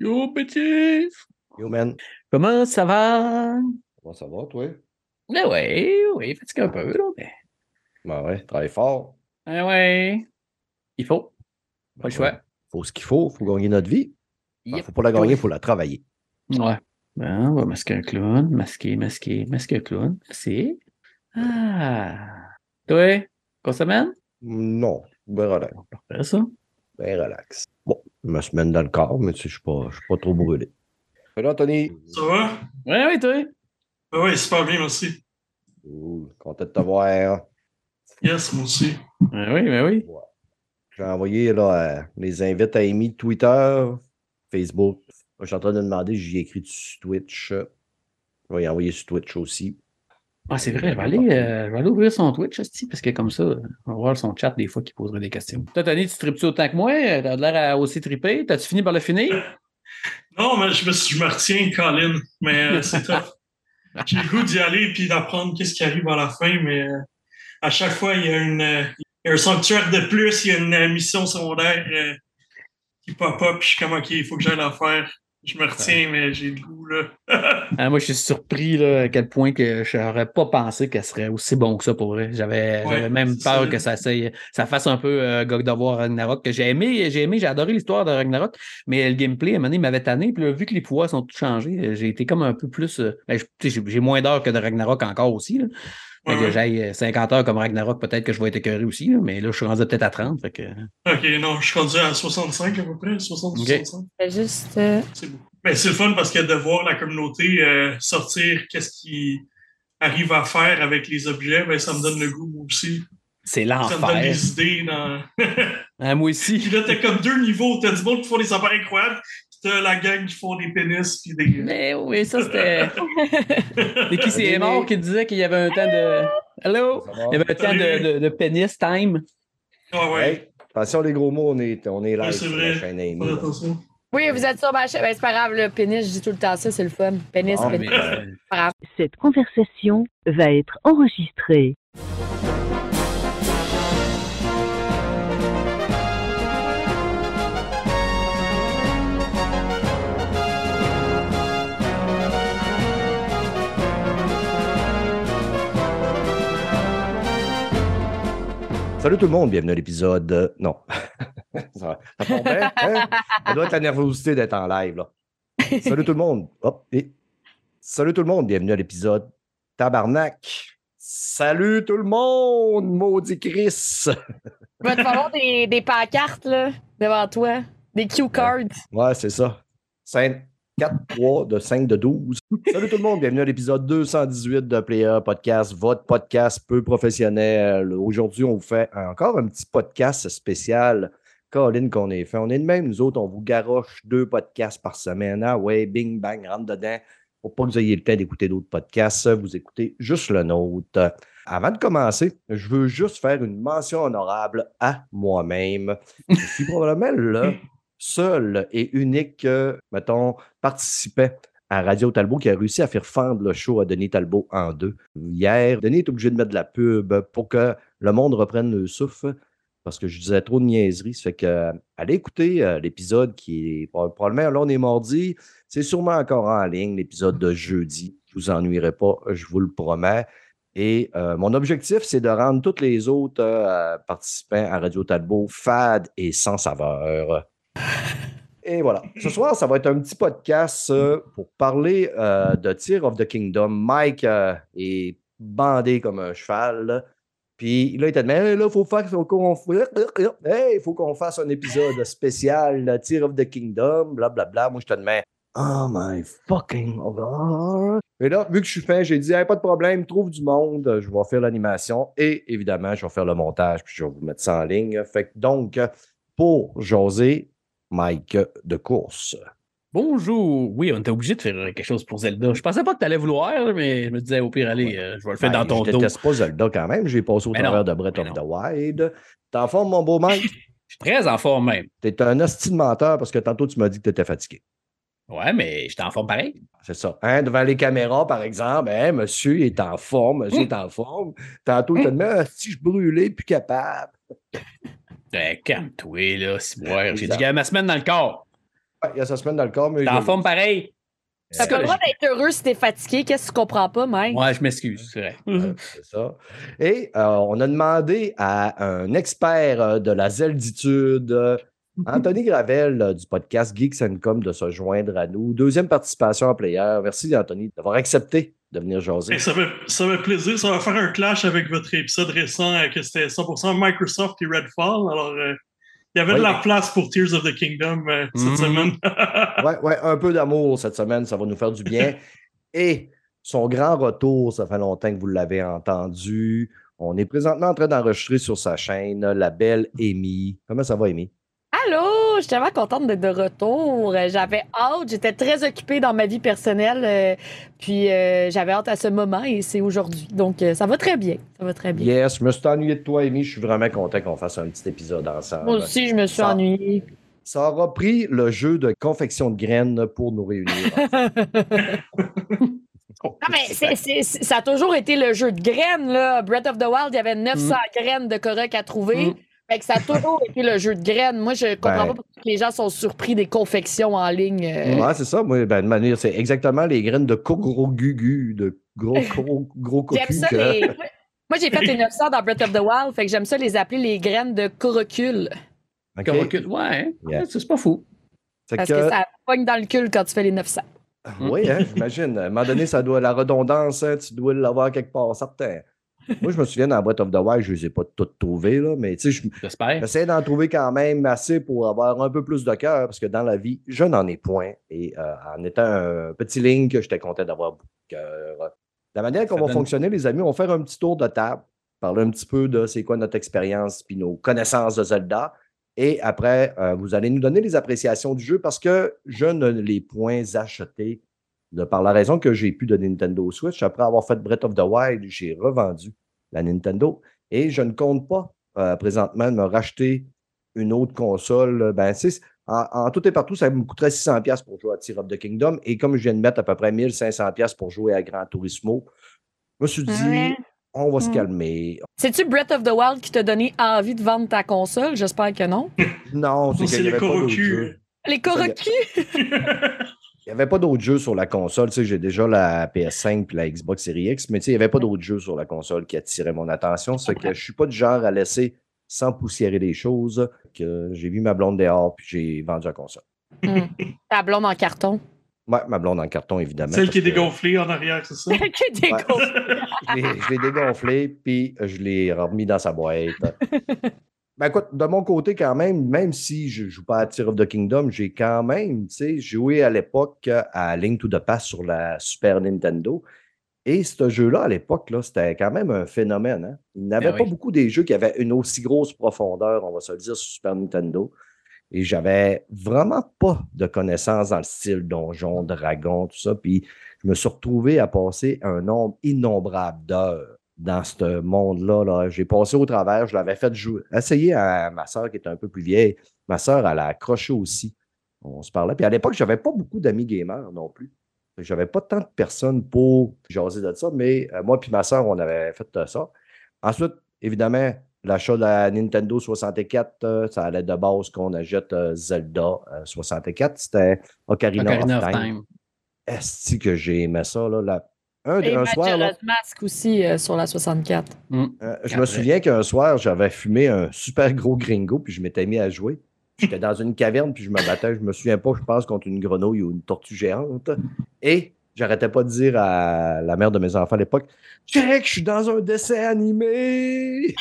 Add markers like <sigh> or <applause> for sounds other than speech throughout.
Yo, petit! Yo, man. Comment ça va? Comment ça va, toi? Ben oui, oui, fatigué un peu, là, mais. Ben ouais, travaille fort. Ben ouais. Il faut. Pas le choix. Faut ce qu'il faut, faut gagner notre vie. Ben, Yep. faut pas la gagner, faut la travailler. Ouais. Ben, on va masquer un clown. Masquer, masquer, masquer un clown. Merci. Ah. Toi, quoi semaine? Non, ben relax. Ça. Ben relax. Bon, ma semaine dans le corps, mais tu sais, je suis pas, je suis pas trop brûlé. Salut, Anthony? Ça va? Ouais, ouais, toi? Ah oui, super bien, merci. Cool, content de te voir. Yes, moi aussi. Ben oui, ben oui. J'ai envoyé là, euh, les invites à Amy de Twitter, Facebook. Je suis en train de demander, j'y ai écrit sur Twitch. Je vais y envoyer sur Twitch aussi. Ah, c'est vrai, je vais, aller, euh, je vais aller ouvrir son Twitch, esti, parce que comme ça, on va voir son chat des fois qui poserait des questions. Toi, Tony, tu tripes-tu autant que moi? T'as l'air à aussi triper? T'as-tu fini par le finir? <laughs> Non, mais je me, je me retiens, Colin, mais euh, c'est tough. <laughs> J'ai le goût d'y aller puis d'apprendre qu'est-ce qui arrive à la fin, mais euh, à chaque fois, il y a une, euh, il y a un sanctuaire de plus, il y a une euh, mission secondaire euh, qui pop-up, puis je suis comme, OK, il faut que j'aille la faire. Je me retiens, mais j'ai le goût, là. <laughs> Ah, moi, je suis surpris là, à quel point que je n'aurais pas pensé qu'elle serait aussi bon que ça pour vrai. J'avais Ouais, même peur ça. que ça, ça, ça fasse un peu euh, God of War Ragnarok. J'ai aimé, j'ai aimé, j'ai adoré l'histoire de Ragnarok, mais le gameplay, à un moment donné, m'avait tanné. Puis là, vu que les pouvoirs sont tous changés, j'ai été comme un peu plus. euh, ben, j'ai moins d'heures que de Ragnarok encore aussi. Là. Ouais, que ouais. j'aille euh, 50 heures comme Ragnarok, peut-être que je vais être écœuré aussi, là, mais là, je suis rendu peut-être à 30. Fait que... OK, non, je suis rendu à 65 à peu près, 60, Ok. 65. Fait juste. euh, C'est. Mais c'est le fun parce que de voir la communauté euh, sortir qu'est-ce qu'ils arrivent à faire avec les objets, ben, ça me donne le goût, moi aussi. C'est Ça me donne l'enfer. des idées. Dans... Ah, moi aussi. <laughs> puis là, t'as comme deux niveaux. T'as du monde qui font des affaires incroyables, t'as la gang qui font des pénis, puis des... Mais oui, ça c'était. C'est qui c'est mort qui disait qu'il y avait un temps de. Hello? Ça va? Il y avait un temps de, de, de pénis time. Ah ouais, Hey, attention les gros mots, on est, on est live Ouais, c'est sur vrai. la Amy. attention. Oui, vous êtes sur ma chaîne. Ben, c'est pas grave, le pénis, je dis tout le temps ça, c'est le fun. Pénis, Ah, pénis. Mais, Cette conversation va être enregistrée. Salut tout le monde, bienvenue à l'épisode. euh, Non. <laughs> ça, ça tombe bien, hein? Ça doit être la nervosité d'être en live. Là. Salut tout le monde. Hop, et... Salut tout le monde, bienvenue à l'épisode Tabarnak. Salut tout le monde, maudit Chris. Il va te falloir des, des pancartes, là, devant toi. Des cue cards. Ouais, c'est ça. 5, 4, 3 de 5 de 12. Salut tout le monde, bienvenue à l'épisode 218 de Player Podcast, votre podcast peu professionnel. Aujourd'hui, on vous fait encore un petit podcast spécial. Colin qu'on est fait. On est de même, nous autres, on vous garoche deux podcasts par semaine. Ah ouais, bing, bang, rentre dedans. Pour pas que vous ayez le temps d'écouter d'autres podcasts, vous écoutez juste le nôtre. Avant de commencer, je veux juste faire une mention honorable à moi-même. Je suis probablement le seul et unique, mettons, participant à Radio Talbot qui a réussi à faire fendre le show à Denis Talbot en deux. Hier, Denis est obligé de mettre de la pub pour que le monde reprenne le souffle parce que je disais trop de niaiseries. Ça fait que euh, allez écouter euh, l'épisode qui est prob- probablement, là on est mardi, c'est sûrement encore en ligne, l'épisode de jeudi. Je vous ennuierai pas, je vous le promets. Et euh, mon objectif, c'est de rendre tous les autres participants à Radio Talbot fades et sans saveur. Et voilà. Ce soir, ça va être un petit podcast euh, pour parler euh, de Tear of the Kingdom. Mike euh, est bandé comme un cheval. Puis là, il était dit, mais là, il faut faut qu'on fasse un épisode spécial Tear of the Kingdom, blablabla. Moi, je te demande, oh my fucking God. Et là, vu que je suis fin, j'ai dit, Hey, pas de problème, trouve du monde, je vais faire l'animation et évidemment, je vais faire le montage, puis je vais vous mettre ça en ligne. Fait que donc, pour José, Mike de course. Bonjour. Oui, on était obligé de faire quelque chose pour Zelda. Je pensais pas que tu allais vouloir, mais je me disais, au pire, allez, euh, je vais le faire Ben, dans ton je dos. déteste pas Zelda quand même. J'ai passé au travers non, de Breath of non. the Wild. T'es en forme, mon beau Mike? Je suis très en forme même. T'es un hostile menteur parce que tantôt, tu m'as dit que t'étais fatigué. Ouais, mais j'étais en forme pareil. C'est ça. Hein, devant les caméras, par exemple, hein, monsieur il est en forme, monsieur est en forme. Tantôt, il te dit, Ah, si je brûlais, plus capable. Ben, calme-toi, là, si ouais, J'ai dit, ma semaine dans le corps. Ouais, il y a sa semaine dans le corps, mais. T'es en forme pareil. T'as pas le droit d'être heureux si t'es fatigué. Qu'est-ce que tu comprends pas, Mike? Ouais, je m'excuse, c'est vrai. C'est ça. Et euh, on a demandé à un expert euh, de la zelditude, euh, <laughs> Anthony Gravel du podcast Geeks and Com, de se joindre à nous. Deuxième participation en player. Merci, Anthony, d'avoir accepté de venir jaser. Hey, ça, fait, ça fait plaisir. Ça va faire un clash avec votre épisode récent euh, que c'était 100% Microsoft et Redfall. Alors, euh, il y avait Oui. de la place pour Tears of the Kingdom euh, cette Mhm. semaine. <laughs> Ouais, ouais, un peu d'amour cette semaine, ça va nous faire du bien. <laughs> Et son grand retour, ça fait longtemps que vous l'avez entendu. On est présentement en train d'enregistrer sur sa chaîne la belle Amy. Comment ça va, Amy? Je suis tellement contente d'être de retour. Euh, J'avais hâte, j'étais très occupée dans ma vie personnelle, euh, puis euh, j'avais hâte à ce moment et c'est aujourd'hui. Donc, euh, ça va très bien, ça va très bien. Yes, je me suis ennuyé de toi, Amy. Je suis vraiment content qu'on fasse un petit épisode ensemble. Moi aussi, je me suis Ça- ennuyée. Ça aura pris le jeu de confection de graines pour nous réunir. <laughs> Non, mais ça a toujours été le jeu de graines, là. Breath of the Wild, il y avait 900 graines de Korok à trouver. Mm. Fait que ça a toujours <laughs> été le jeu de graines. Moi, je comprends Ben. pas pourquoi les gens sont surpris des confections en ligne. euh. Ouais, c'est ça. Moi, ben, de manière, c'est exactement les graines de gros gugu, de gros, <laughs> gros, gros cocu. J'aime ça, que- les... Moi, j'ai fait les 900 dans Breath of the Wild, fait que j'aime ça les appeler les graines de Korokul. OK. Qu'on recule. Ouais, Yeah. c'est pas fou. Parce que- que ça pogne dans le cul quand tu fais les 900. Oui, hein, j'imagine. À un moment donné, ça doit la redondance, hein, tu dois l'avoir quelque part, certain. Moi, je me souviens dans Breath of the Wild, je ne les ai pas toutes trouvées, là, mais tu sais, j'essaie d'en trouver quand même assez pour avoir un peu plus de cœur, parce que dans la vie, je n'en ai point. Et euh, en étant un petit Link, j'étais content d'avoir beaucoup de cœur. La manière qu'on va donne- fonctionner, les amis, on va faire un petit tour de table, parler un petit peu de c'est quoi notre expérience puis nos connaissances de Zelda. Et après, euh, vous allez nous donner les appréciations du jeu parce que je ne l'ai point acheté de par la raison que j'ai pu de Nintendo Switch. Après avoir fait Breath of the Wild, j'ai revendu la Nintendo et je ne compte pas euh, présentement de me racheter une autre console. Ben, tu sais, en, en tout et partout, ça me coûterait 600$ pour jouer à Tear of the Kingdom. Et comme je viens de mettre à peu près 1500$ pour jouer à Gran Turismo, je me suis dit, Ouais. on va se Mm. calmer. C'est-tu Breath of the Wild qui t'a donné envie de vendre ta console? J'espère que non. Non, c'est c'est qu'il n'y les avait pas Korokul! <laughs> Il n'y avait pas d'autres jeux sur la console. Tu sais, j'ai déjà la PS5 et la Xbox Series X, mais tu sais, il n'y avait pas d'autres jeux sur la console qui attiraient mon attention. C'est que je suis pas du genre à laisser sans poussiérer les choses. Que j'ai vu ma blonde dehors puis j'ai vendu la console. Hmm. <laughs> Ta blonde en carton? Ouais, ma blonde en carton, évidemment. Celle qui est que dégonflée en arrière, c'est ça? <laughs> Qui dégonfle. Je l'ai- je l'ai dégonflé, puis je l'ai remis dans sa boîte. <laughs> Ben écoute, de mon côté, quand même, même si je ne joue pas à Tear of the Kingdom, j'ai quand même, tu sais, joué à l'époque à Link to the Past sur la Super Nintendo. Et ce jeu-là, à l'époque, c'était quand même un phénomène. hein. Il n'avait Ben pas oui. beaucoup des jeux qui avaient une aussi grosse profondeur, on va se le dire, sur Super Nintendo. Et j'avais vraiment pas de connaissances dans le style donjon, dragon, tout ça. Puis je me suis retrouvé à passer un nombre innombrable d'heures dans ce monde-là. Là. J'ai passé au travers, je l'avais fait jouer, essayer à ma soeur qui était un peu plus vieille. Ma soeur, elle a accroché aussi. On se parlait. Puis à l'époque, je n'avais pas beaucoup d'amis gamers non plus. Je n'avais pas tant de personnes pour jaser de ça, mais euh, moi et ma soeur, on avait fait euh, ça. Ensuite, évidemment, l'achat de la Nintendo 64, euh, ça allait de base qu'on achète Zelda euh, 64. C'était Ocarina, Ocarina of of Time. Time. Est-ce que j'ai aimé ça? Là, La- Un, Et un soir, là, Mask aussi euh, sur la 64. Hmm. euh, je me souviens qu'un soir, j'avais fumé un super gros gringo, puis je m'étais mis à jouer. J'étais dans une caverne, puis je me battais. Je me souviens pas, je pense, contre une grenouille ou une tortue géante. Et j'arrêtais pas de dire à la mère de mes enfants à l'époque Check, je suis dans un dessin animé! <laughs>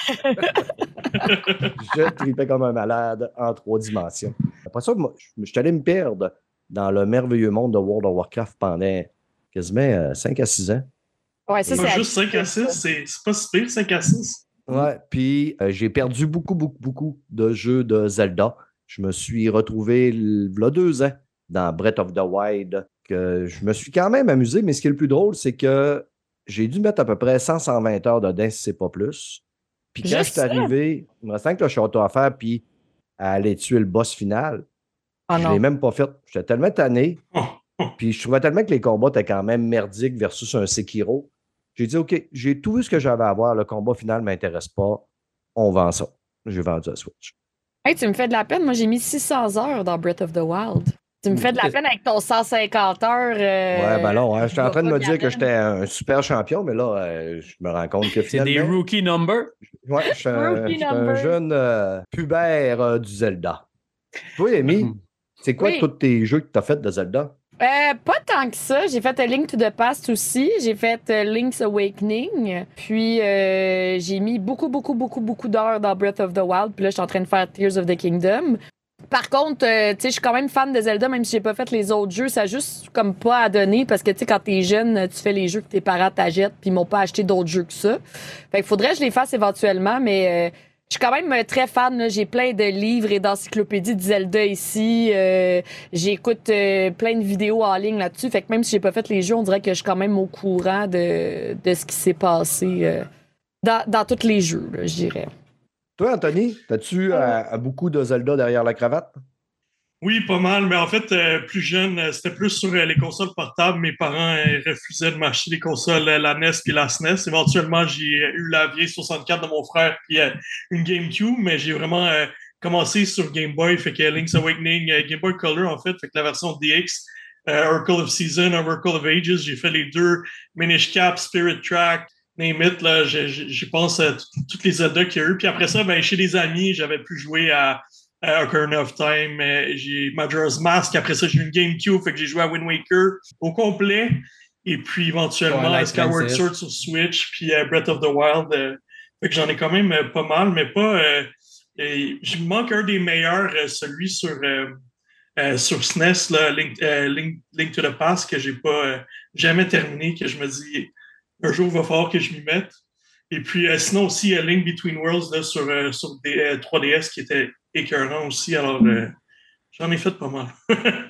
je tripais comme un malade en trois dimensions. Après ça, moi, je je suis allé me perdre dans le merveilleux monde de World of Warcraft pendant quasiment 5 à 6 ans. Ouais, ça, Pas c'est juste 5 à 6, c'est c'est pas si pire, 5 à 6. Ouais, puis euh, j'ai perdu beaucoup, beaucoup, beaucoup de jeux de Zelda. Je me suis retrouvé il y a deux ans dans Breath of the Wild. Que je me suis quand même amusé, mais ce qui est le plus drôle, c'est que j'ai dû mettre à peu près 100-120 heures dedans, si c'est pas plus. Puis quand je suis arrivé, il me restait que le château à faire, puis à aller tuer le boss final. Ah je ne l'ai même pas fait. J'étais tellement tanné. Oh. Puis je trouvais tellement que les combats étaient quand même merdiques versus un Sekiro. J'ai dit, OK, j'ai tout vu ce que j'avais à voir. Le combat final ne m'intéresse pas. On vend ça. J'ai vendu la Switch. Hey, tu me fais de la peine. Moi, j'ai mis 600 heures dans Breath of the Wild. Tu me fais de la peine avec ton 150 heures. euh, Ouais, ben non, hein, j'étais en train de me dire que j'étais un super champion, mais là, euh, je me rends compte que C'est des rookie numbers? Ouais, je suis un, je suis jeune euh, pubère euh, du Zelda. Toi, Amy, <laughs> c'est quoi Oui. tous tes jeux que tu as fait de Zelda? Euh, pas tant que ça. J'ai fait A Link to the Past aussi. J'ai fait euh, Link's Awakening. Puis euh, j'ai mis beaucoup, beaucoup, beaucoup, beaucoup d'heures dans Breath of the Wild. Puis là, je suis en train de faire Tears of the Kingdom. Par contre, euh, tu sais, je suis quand même fan de Zelda, même si j'ai pas fait les autres jeux. Ça a juste comme pas à donner parce que, tu sais, quand t'es jeune, tu fais les jeux que tes parents t'achètent puis ils m'ont pas acheté d'autres jeux que ça. Fait qu'il faudrait que je les fasse éventuellement, mais euh, je suis quand même euh, très fan. J'ai plein de livres et d'encyclopédies de Zelda ici. Euh, J'écoute euh, plein de vidéos en ligne là-dessus. Fait que même si j'ai pas fait les jeux, on dirait que je suis quand même au courant de, de ce qui s'est passé euh, dans, dans tous les jeux, je dirais. Toi, Anthony, as-tu beaucoup de Zelda derrière la cravate? Oui, pas mal, mais en fait, euh, plus jeune, euh, c'était plus sur euh, les consoles portables. Mes parents euh, refusaient de m'acheter les consoles, la NES puis la SNES. Éventuellement, j'ai eu la vieille 64 de mon frère puis une GameCube, mais j'ai vraiment commencé sur Game Boy, fait que Link's Awakening, Game Boy Color, en fait, fait que la version DX, Oracle of Season, Oracle of Ages, j'ai fait les deux, Minish Cap, Spirit Track, name it, là, je, pense à tout- toutes les Zelda qu'il y a eu. Puis après ça, ben, chez des amis, j'avais pu jouer à à Ocarina of Time, j'ai Majora's Mask, après ça j'ai eu une GameCube, fait que j'ai joué à Wind Waker au complet, et puis éventuellement Skyward. Sword sur Switch, puis Breath of the Wild, euh, fait que j'en ai quand même euh, pas mal, mais pas... euh, et je manque un des meilleurs, celui sur, euh, sur SNES, là, Link, euh, Link- Link to the Past, que j'ai pas euh, jamais terminé, que je me dis, un jour il va falloir que je m'y mette. Et puis, euh, sinon aussi, Link Between Worlds là, sur, euh, sur des, euh, 3DS qui était écœurant aussi. Alors, euh, j'en ai fait pas mal. <laughs>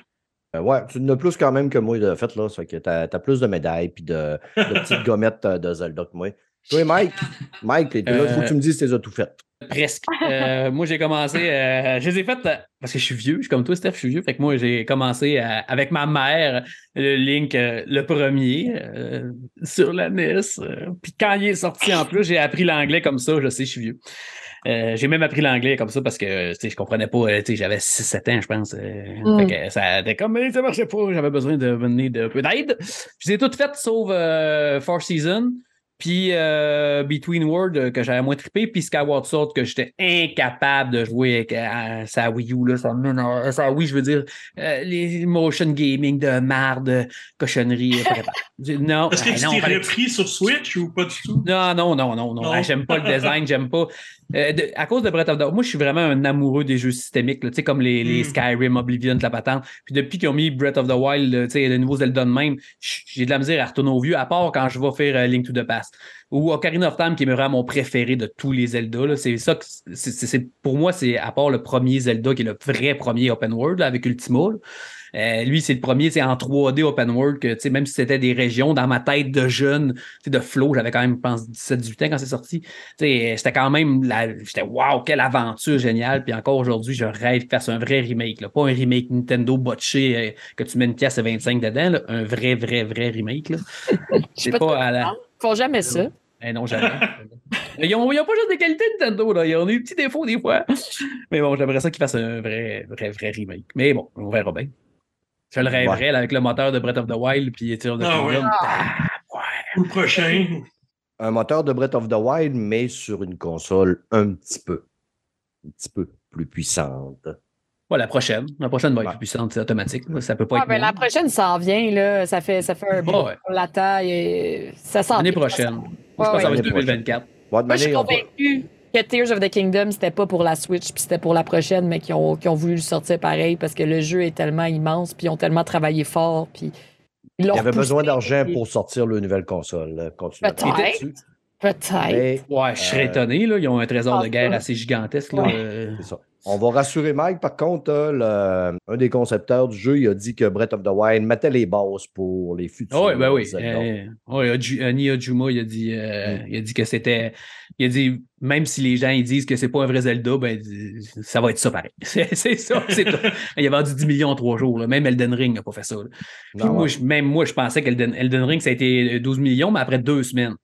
Euh, ouais, tu en as plus quand même que moi de fait, là. Ça fait que t'as as plus de médailles puis de, de petites <laughs> gommettes euh, de Zelda que moi. Toi, <laughs> Mike, Mike, t'es- là, il faut que tu me dises si tu les as tout faites. Presque. Euh, moi, j'ai commencé. euh, je les ai faites euh, parce que je suis vieux. Je suis comme toi, Steph, je suis vieux. Fait que moi, j'ai commencé euh, avec ma mère, le Link, euh, le premier, euh, sur la NES. Puis quand il est sorti en plus, j'ai appris l'anglais comme ça. Je sais, je suis vieux. Euh, j'ai même appris l'anglais comme ça parce que je comprenais pas. J'avais 6-7 ans, je pense. euh, Mm. Fait que ça était comme, mais ça marchait pas. J'avais besoin de venir de peu d'aide. Je les ai toutes faites sauf euh, Four Seasons. Puis euh, Between World euh, que j'avais moins trippé, puis Skyward Sword que j'étais incapable de jouer avec euh, sa Wii U, là, sa, euh, sa Wii, je veux dire, euh, les motion gaming de marde, cochonnerie, <laughs> Non, Est-ce que t'es fallait- repris sur Switch ou pas du tout? non, non, non, non, non. Non. Ah, j'aime pas le <laughs> design, j'aime pas. De- à cause de Breath of the moi, je suis vraiment un amoureux des jeux systémiques, tu sais, comme les, les Mm. Skyrim, Oblivion, la patente. Puis depuis qu'ils ont mis Breath of the Wild, là, tu sais, le nouveau Zelda de même, j'ai de la misère à retourner au vieux, à part quand je vais faire Link to the Past. Ou Ocarina of Time, qui est vraiment mon préféré de tous les Zelda. C'est ça que pour moi, c'est à part le premier Zelda, qui est le vrai premier open world là, avec Ultima. là. Euh, lui, c'est le premier, c'est en 3D open world, que même si c'était des régions, dans ma tête de jeune, de flow, j'avais quand même, je pense, 17-18 ans quand c'est sorti. Sais, C'était quand même, j'étais waouh, quelle aventure géniale. Puis encore aujourd'hui, je rêve de faire un vrai remake. Là. Pas un remake Nintendo botché euh, que tu mets une pièce à 25 dedans, là. un vrai, vrai, vrai remake. <laughs> C'est pas pas à la. Ils font jamais ça. Eh non, jamais. <laughs> ils, ont, ils ont pas juste des qualités Nintendo, là. Ils ont des petits défauts des fois. Mais bon, j'aimerais ça qu'ils fassent un vrai, vrai, vrai remake. Mais bon, on verra bien. Je le rêverais là, avec le moteur de Breath of the Wild puis Tears of the Ah ouais. Ah, ouais. Ou le prochain? Un moteur de Breath of the Wild, mais sur une console un petit peu, un petit peu plus puissante. Ouais, la prochaine. La prochaine va être Ouais. plus puissante, c'est automatique. Ça peut pas Ah, être. ben, la prochaine s'en vient, là. Ça fait, ça fait un bout. Ouais. On l'attend. et Ça s'en L'année prochaine. Ouais, je pense que ça va être 2024. Bon, de Moi, je suis convaincue que Tears of the Kingdom, c'était pas pour la Switch, puis c'était pour la prochaine, mais qui ont, qui ont voulu le sortir pareil parce que le jeu est tellement immense, puis ils ont tellement travaillé fort, puis ils Il y avait besoin d'argent pour sortir le nouvelle console. à Peut-être. Ouais, je serais Euh, étonné. Là. Ils ont un trésor Ah, de guerre assez gigantesque. Là. Ouais. Euh, c'est ça. On va rassurer Mike. Par contre, euh, le- un des concepteurs du jeu, il a dit que Breath of the Wild mettait les bases pour les futurs. Oui, ben oui. Euh, Oju- euh, Nia Juma, il a dit, euh, Mm. il a dit que c'était. Il a dit, même si les gens ils disent que c'est pas un vrai Zelda, ben, ça va être ça pareil. <laughs> C'est ça, c'est tout. <laughs> Il a vendu 10 millions en trois jours. là. Même Elden Ring n'a pas fait ça. là. Puis Non, moi, ouais. je- même moi, je pensais qu'Elden Elden Ring, ça a été 12 millions, mais après deux semaines.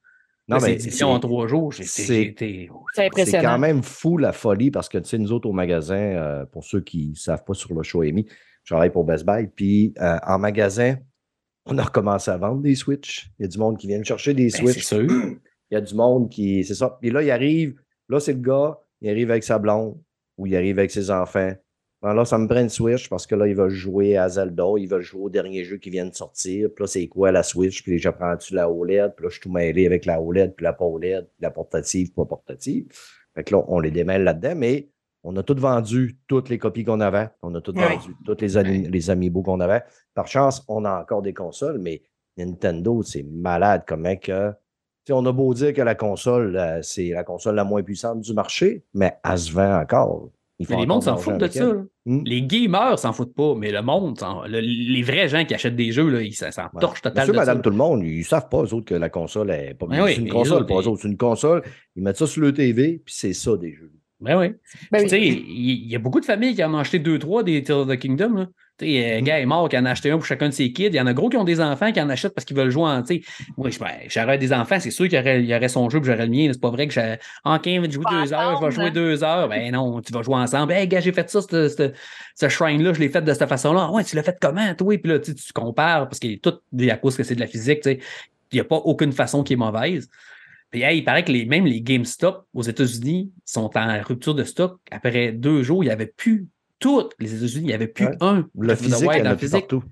Non, c'est mais 10 millions en c'est- trois jours. C'est- été. C'est C'est impressionnant. quand même fou la folie parce que, tu sais, nous autres au magasin, euh, pour ceux qui ne savent pas sur le show Amy, Je travaille pour Best Buy. Puis euh, en magasin, on a recommencé à vendre des Switch. Il y a du monde qui vient chercher des Ben, Switch. c'est sûr. Il y a du monde qui. C'est ça. Puis là, il arrive. Là, c'est le gars. Il arrive avec sa blonde ou il arrive avec ses enfants. Ben là, ça me prend une Switch parce que là, il va jouer à Zelda. Il va jouer au dernier jeu qui vient de sortir. Puis là, c'est quoi la Switch? Puis j'apprends-tu la OLED? Puis là, je suis tout mêlé avec la OLED, puis la pas OLED, puis la portative, pas portative. Fait que là, on les démêle là-dedans, mais on a toutes vendu toutes les copies qu'on avait. On a Ouais. vendu toutes les, ani- les amiibo qu'on avait. Par chance, on a encore des consoles, mais Nintendo, c'est malade comment que. On a beau dire que la console, euh, c'est la console la moins puissante du marché, mais elle se vend encore. Ils Mais font les mondes s'en foutent de ça. Hmm. Les gamers s'en foutent pas, mais le monde, le- les vrais gens qui achètent des jeux, là, ils s'en Ouais. torchent total Monsieur, de madame, ça. tout le monde, ils savent pas, eux autres, que la console est pas Ben oui, C'est une console, les autres, pas eux autres. C'est une console. Ils mettent ça sur le TV, puis c'est ça des jeux. Ben oui. Ben Puis, oui. tu sais, il il y, a beaucoup de familles qui en ont acheté deux, trois des Tears of the Kingdom. Là. Sais, euh, gars est mort qui en a acheté un pour chacun de ses kids. Il y en a gros qui ont des enfants qui en achètent parce qu'ils veulent jouer en. Moi, ben, j'aurais des enfants, c'est sûr qu'il y aurait, il y aurait son jeu puis j'aurais le mien. C'est pas vrai que j'ai. Je vais jouer Pas deux heures, je vais jouer hein. deux heures. Ben non, tu vas jouer ensemble. Hey, gars, j'ai fait ça, ce, ce, ce shrine-là, je l'ai fait de cette façon-là. Ah ouais, tu l'as fait comment, toi? Puis là, tu compares parce qu'il est tout à cause que c'est de la physique. Il n'y a pas aucune façon qui est mauvaise. Puis hey, il paraît que les, même les GameStop aux États-Unis sont en rupture de stock. Après deux jours, il n'y avait plus toutes les États-Unis, il n'y avait plus Ouais. un. Le physique, il y en en a plus physique. partout.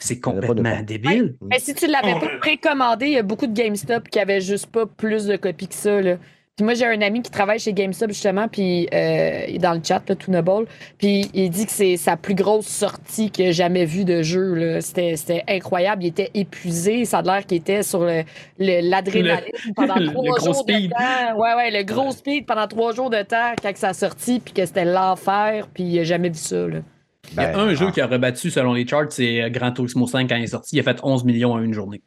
C'est complètement débile. Mais si tu l'avais Oh, pas précommandé, il y a beaucoup de GameStop qui avaient juste pas plus de copies que ça. Là. Puis moi, j'ai un ami qui travaille chez GameStop, justement, puis euh, il est dans le chat, là, Toonable, puis il dit que c'est sa plus grosse sortie qu'il a jamais vue de jeu. là. C'était c'était incroyable. Il était épuisé. Ça a l'air qu'il était sur le- le- l'adrénaline pendant <laughs> le trois gros jours speed. de temps. Ouais, ouais, le gros speed pendant trois jours de temps quand ça a sorti, puis que c'était l'enfer, puis il a jamais vu ça. Là. Il y a Ben, un jeu ah. qui a rebattu selon les charts, c'est euh, Gran Turismo 5 quand il est sorti. Il a fait 11 millions en une journée.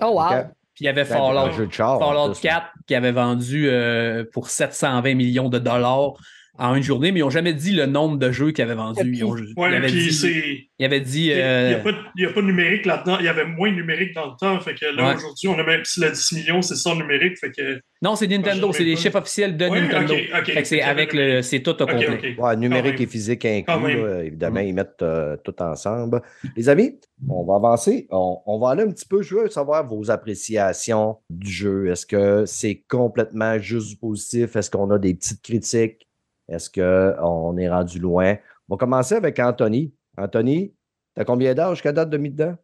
Oh, wow. Puis il y avait Ben, Fallout, Fallout plus. 4 qui avait vendu euh, pour 720 millions de dollars en une journée, mais ils n'ont jamais dit le nombre de jeux qu'ils avaient vendus. Ils, ont- ils Ouais, avaient puis dit, c'est. ils avaient dit, Il n'y euh, a, pas de- il y a pas de numérique là-dedans. Il y avait moins de numérique dans le temps. Fait que là, Ouais. aujourd'hui, on a même si le 10 millions, c'est sans numérique. Fait que. non, c'est Nintendo, Moi, c'est les chiffres officiels de Ouais, Nintendo. Fait que c'est avec le, c'est tout au Ok, complet. ok. Ouais, numérique et physique inclus, là, évidemment, Mm. ils mettent euh, tout ensemble. Les amis, on va avancer. On, on va aller un petit peu. Je veux savoir vos appréciations du jeu. Est-ce que c'est complètement juste du positif? Est-ce qu'on a des petites critiques? Est-ce qu'on est rendu loin? On va commencer avec Anthony. Anthony, t'as combien d'âge jusqu'à date de mi-dedans?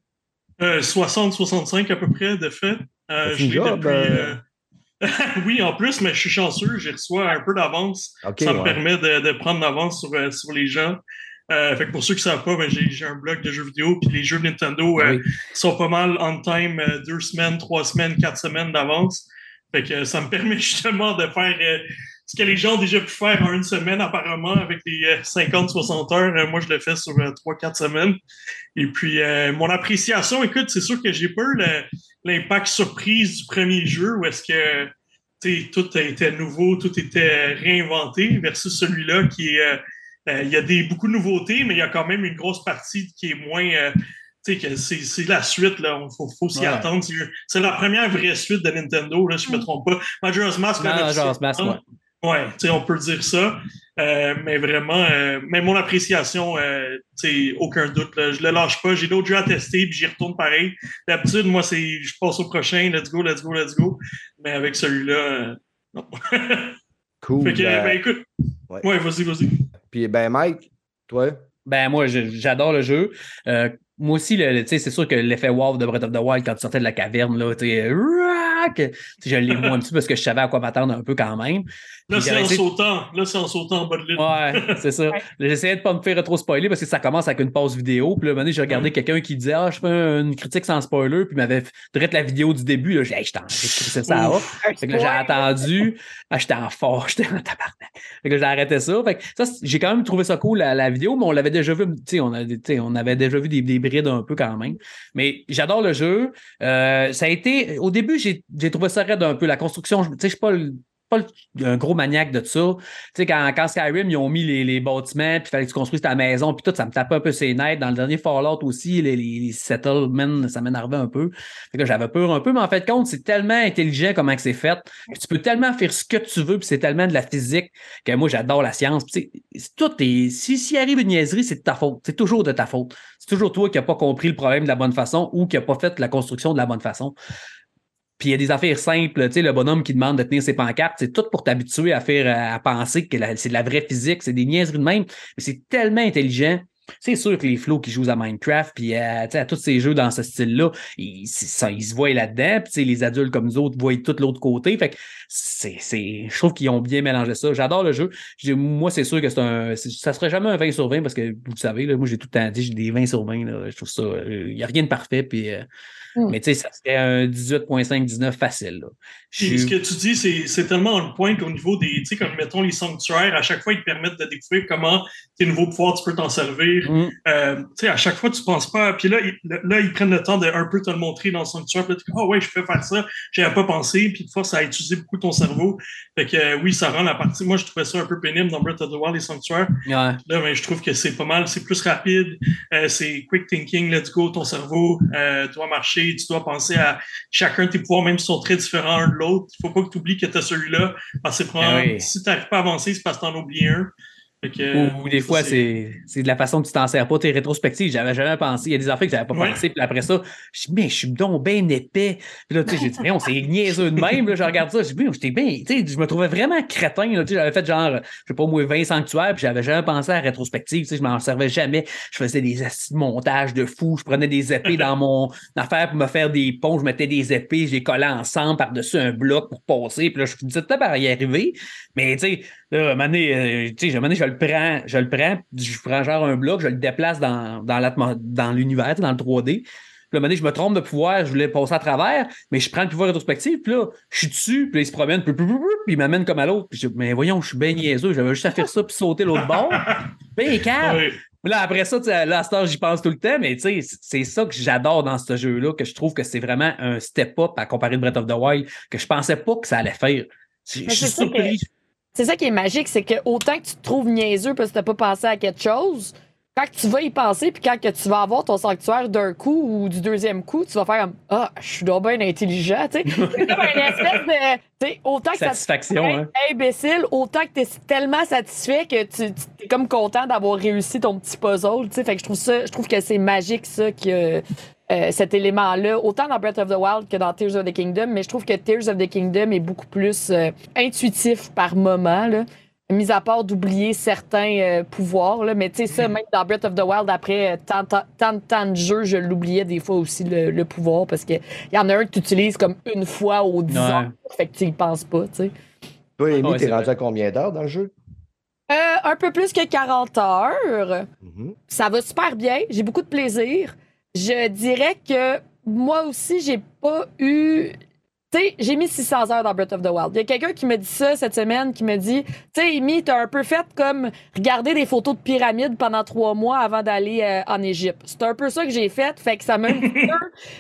Euh, 60-65 à peu près, de fait. Euh, je job, depuis, euh? euh, <laughs> oui, en plus, mais je suis chanceux. J'ai reçu un peu d'avance. Ça me ouais. permet de, de prendre l'avance sur, euh, sur les gens. Euh, fait que pour ceux qui ne savent pas, ben, j'ai un blog de jeux vidéo, puis les jeux de Nintendo euh, Oui. sont pas mal on time, euh, deux semaines, trois semaines, quatre semaines d'avance. Fait que euh, ça me <laughs> permet justement de faire euh, ce que les gens ont déjà pu faire en une semaine apparemment avec les euh, 50-60 heures. Euh, moi, je le fais sur euh, trois, quatre semaines. Et puis, euh, mon appréciation, écoute, c'est sûr que j'ai le- l'impact surprise du premier jeu où est-ce que tout était nouveau, tout était réinventé versus celui-là qui est. euh, euh, il y a des, beaucoup de nouveautés, mais il y a quand même une grosse partie qui est moins. euh, tu sais, que c'est c'est la suite, là. Il faut, faut s'y Ouais. attendre. C'est- la première vraie suite de Nintendo, là, si je ne me trompe pas. Majora's Mask, là, Majora's Mask, ouais. Ouais, tu sais, on peut dire ça. Euh, mais vraiment, euh, mais mon appréciation, euh, aucun doute. Là, je le lâche pas. J'ai d'autres jeux à tester, puis j'y retourne pareil. D'habitude, moi, c'est je passe au prochain, let's go, let's go, let's go. Mais avec celui-là, euh, non. <laughs> Cool. fait que, euh, ben écoute. ouais. Ouais, vas-y, vas-y. Puis, ben, Mike, toi? Ben, moi, j'adore le jeu. Euh, moi aussi, le- le- tu sais, c'est sûr que l'effet wow de Breath of the Wild quand tu sortais de la caverne, là, tu je l'ai moi un petit peu parce que je savais à quoi m'attendre un peu quand même. Là, c'est en sautant. Là, c'est en sautant en bas de l'île. Ouais, c'est ça. Ouais. J'essayais de pas me faire trop spoiler parce que ça commence avec une pause vidéo. Puis là, un moment donné, j'ai regardé quelqu'un qui disait Ah, je fais une critique sans spoiler. Puis il m'avait direct la vidéo du début. Là, j'ai dit, hey, je t'en- crissé ça off. Fait que là, j'ai attendu. Ah, j'étais en fort, j'étais en tabarnak. Fait que j'ai arrêté ça. Fait que ça, c'est- j'ai quand même trouvé ça cool, la, la vidéo, mais on l'avait déjà vu, tu sais, on, a- tu sais, on avait déjà vu des, des brides un peu quand même. Mais j'adore le jeu. Euh, ça a été, au début, j'ai j'ai trouvé ça raide un peu. La construction, tu sais, je suis pas le- pas un gros maniaque de ça. Tu sais, quand, quand Skyrim, ils ont mis les, les bâtiments, puis il fallait que tu construises ta maison, puis tout, ça me tapait un peu ses nerfs. Dans le dernier Fallout aussi, les, les, les settlements, ça m'énervait un peu. Fait que j'avais peur un peu, mais en fait, compte, c'est tellement intelligent comment c'est fait. Tu peux tellement faire ce que tu veux, puis c'est tellement de la physique que moi, j'adore la science. Puis tout est. Si, s'il arrive une niaiserie, c'est de ta faute. C'est toujours de ta faute. C'est toujours toi qui n'as pas compris le problème de la bonne façon ou qui n'a pas fait la construction de la bonne façon. Puis il y a des affaires simples, tu sais, le bonhomme qui demande de tenir ses pancartes, c'est tout pour t'habituer à faire, à penser que c'est de la vraie physique, c'est des niaiseries de même, mais c'est tellement intelligent. C'est sûr que les flots qui jouent à Minecraft, puis à, sais, à tous ces jeux dans ce style-là, ils, ils se voient là-dedans, puis les adultes comme nous autres voient tout l'autre côté. Fait que c'est, c'est, je trouve qu'ils ont bien mélangé ça. J'adore le jeu. Moi, c'est sûr que c'est un. Ça serait jamais un 20 sur 20 parce que vous le savez, moi, j'ai tout le temps dit, j'ai des 20 sur 20. là. je trouve ça. Il n'y a rien de parfait. Puis, euh, Mm. Mais tu sais, ça serait un 18.5, 19 facile. Là. Puis ce que tu dis, c'est c'est tellement on point qu'au niveau des, tu sais, comme mettons les sanctuaires, à chaque fois, ils te permettent de découvrir comment tes nouveaux pouvoirs, tu peux t'en servir. Mm. Euh, tu sais, à chaque fois, tu penses pas. Puis là, ils, là, ils prennent le temps de un peu te le montrer dans le sanctuaire. Puis là, tu dis, ah ouais, je peux faire ça. J'avais pas pensé. Puis te force à utiliser beaucoup ton cerveau. Fait que euh, oui, ça rend la partie. Moi, je trouvais ça un peu pénible dans Breath of the Wild, les sanctuaires. Ouais. Là, ben, je trouve que c'est pas mal. C'est plus rapide. Euh, c'est quick thinking. Let's go. Ton cerveau euh, doit marcher. Tu dois penser à chacun de tes pouvoirs, même s'ils sont très différents de l'autre. Il faut pas que tu oublies que tu as celui-là. Parce que probablement- oui. si tu n'arrives pas à avancer, c'est parce que tu en as oublié un. Que, Ou, des fois, c'est c'est de la façon que tu t'en sers pas. Tes rétrospectives, j'avais jamais pensé. Il y a des affaires que j'avais pas Ouais. pensé. Puis après ça, je dis, mais je suis donc bien épais. Puis là, tu sais, j'ai dit, mais on s'est niaiseux de même. Là, je regarde ça. Je dis, mais j'étais bien. Tu sais, je me trouvais vraiment crétin. Là, tu sais, j'avais fait genre, je sais pas, moi, 20 sanctuaires. Puis j'avais jamais pensé à la rétrospective. Tu sais, je m'en servais jamais. Je faisais des assis de montage de fou. Je prenais des épées dans mon <laughs> affaire pour me faire des ponts. Je mettais des épées. Je les collais ensemble par-dessus un bloc pour passer. Puis là, je me disais, par y arriver. Mais tu sais, Là, à un moment donné, euh, tu sais, à un moment donné, je le prends, je le prends, je prends genre un bloc, je le déplace dans, dans, l'univers, dans le 3D. Puis là, à un moment donné, je me trompe de pouvoir, je voulais passer à travers, mais je prends le pouvoir rétrospectif, puis là, je suis dessus, puis là, il se promène, puis, puis, puis, puis, puis il m'amène comme à l'autre. Puis je dis, mais voyons, je suis bien niaiseux, j'avais juste à faire ça, puis sauter l'autre bord. <laughs> Ben, calme! Là, après ça, là, à cette heure, j'y pense tout le temps, mais tu sais, c'est ça que j'adore dans ce jeu-là, que je trouve que c'est vraiment un step-up à comparer de Breath of the Wild, que je pensais pas que ça allait faire. Je suis que- surpris. C'est ça qui est magique, c'est que autant que tu te trouves niaiseux parce que t'as pas pensé à quelque chose, quand tu vas y penser, puis quand que tu vas avoir ton sanctuaire d'un coup ou du deuxième coup, tu vas faire comme Ah, je suis donc bien intelligent, tu sais. <laughs> C'est comme une espèce de. Autant que ça te Satisfaction, hein. imbécile, autant que t'es tellement satisfait que tu tu es comme content d'avoir réussi ton petit puzzle, tu sais. Fait que je trouve ça, je trouve que c'est magique, ça, que. euh, cet élément-là, autant dans Breath of the Wild que dans Tears of the Kingdom, mais je trouve que Tears of the Kingdom est beaucoup plus euh, intuitif par moment, là. Mis à part d'oublier certains euh, pouvoirs, là. mais tu sais, ça, même dans Breath of the Wild, après euh, tant, tant, tant, tant de jeux, je l'oubliais des fois aussi, le, le pouvoir, parce qu'il y en a un que tu utilises comme une fois aux 10 Ouais. ans, fait que tu y penses pas, tu sais. Toi, Amy, Ouais, t'es rendu à combien d'heures dans le jeu? Euh, un peu plus que 40 heures. Mhm. Ça va super bien. J'ai beaucoup de plaisir. Je dirais que moi aussi, j'ai pas eu. Tu sais, j'ai mis 600 heures dans Breath of the Wild. Il y a quelqu'un qui me dit ça cette semaine, qui me dit Tu sais, Amy, t'as un peu fait comme regarder des photos de pyramides pendant trois mois avant d'aller euh, en Égypte. C'est un peu ça que j'ai fait. Fait que ça m'a un peu. <laughs> Tu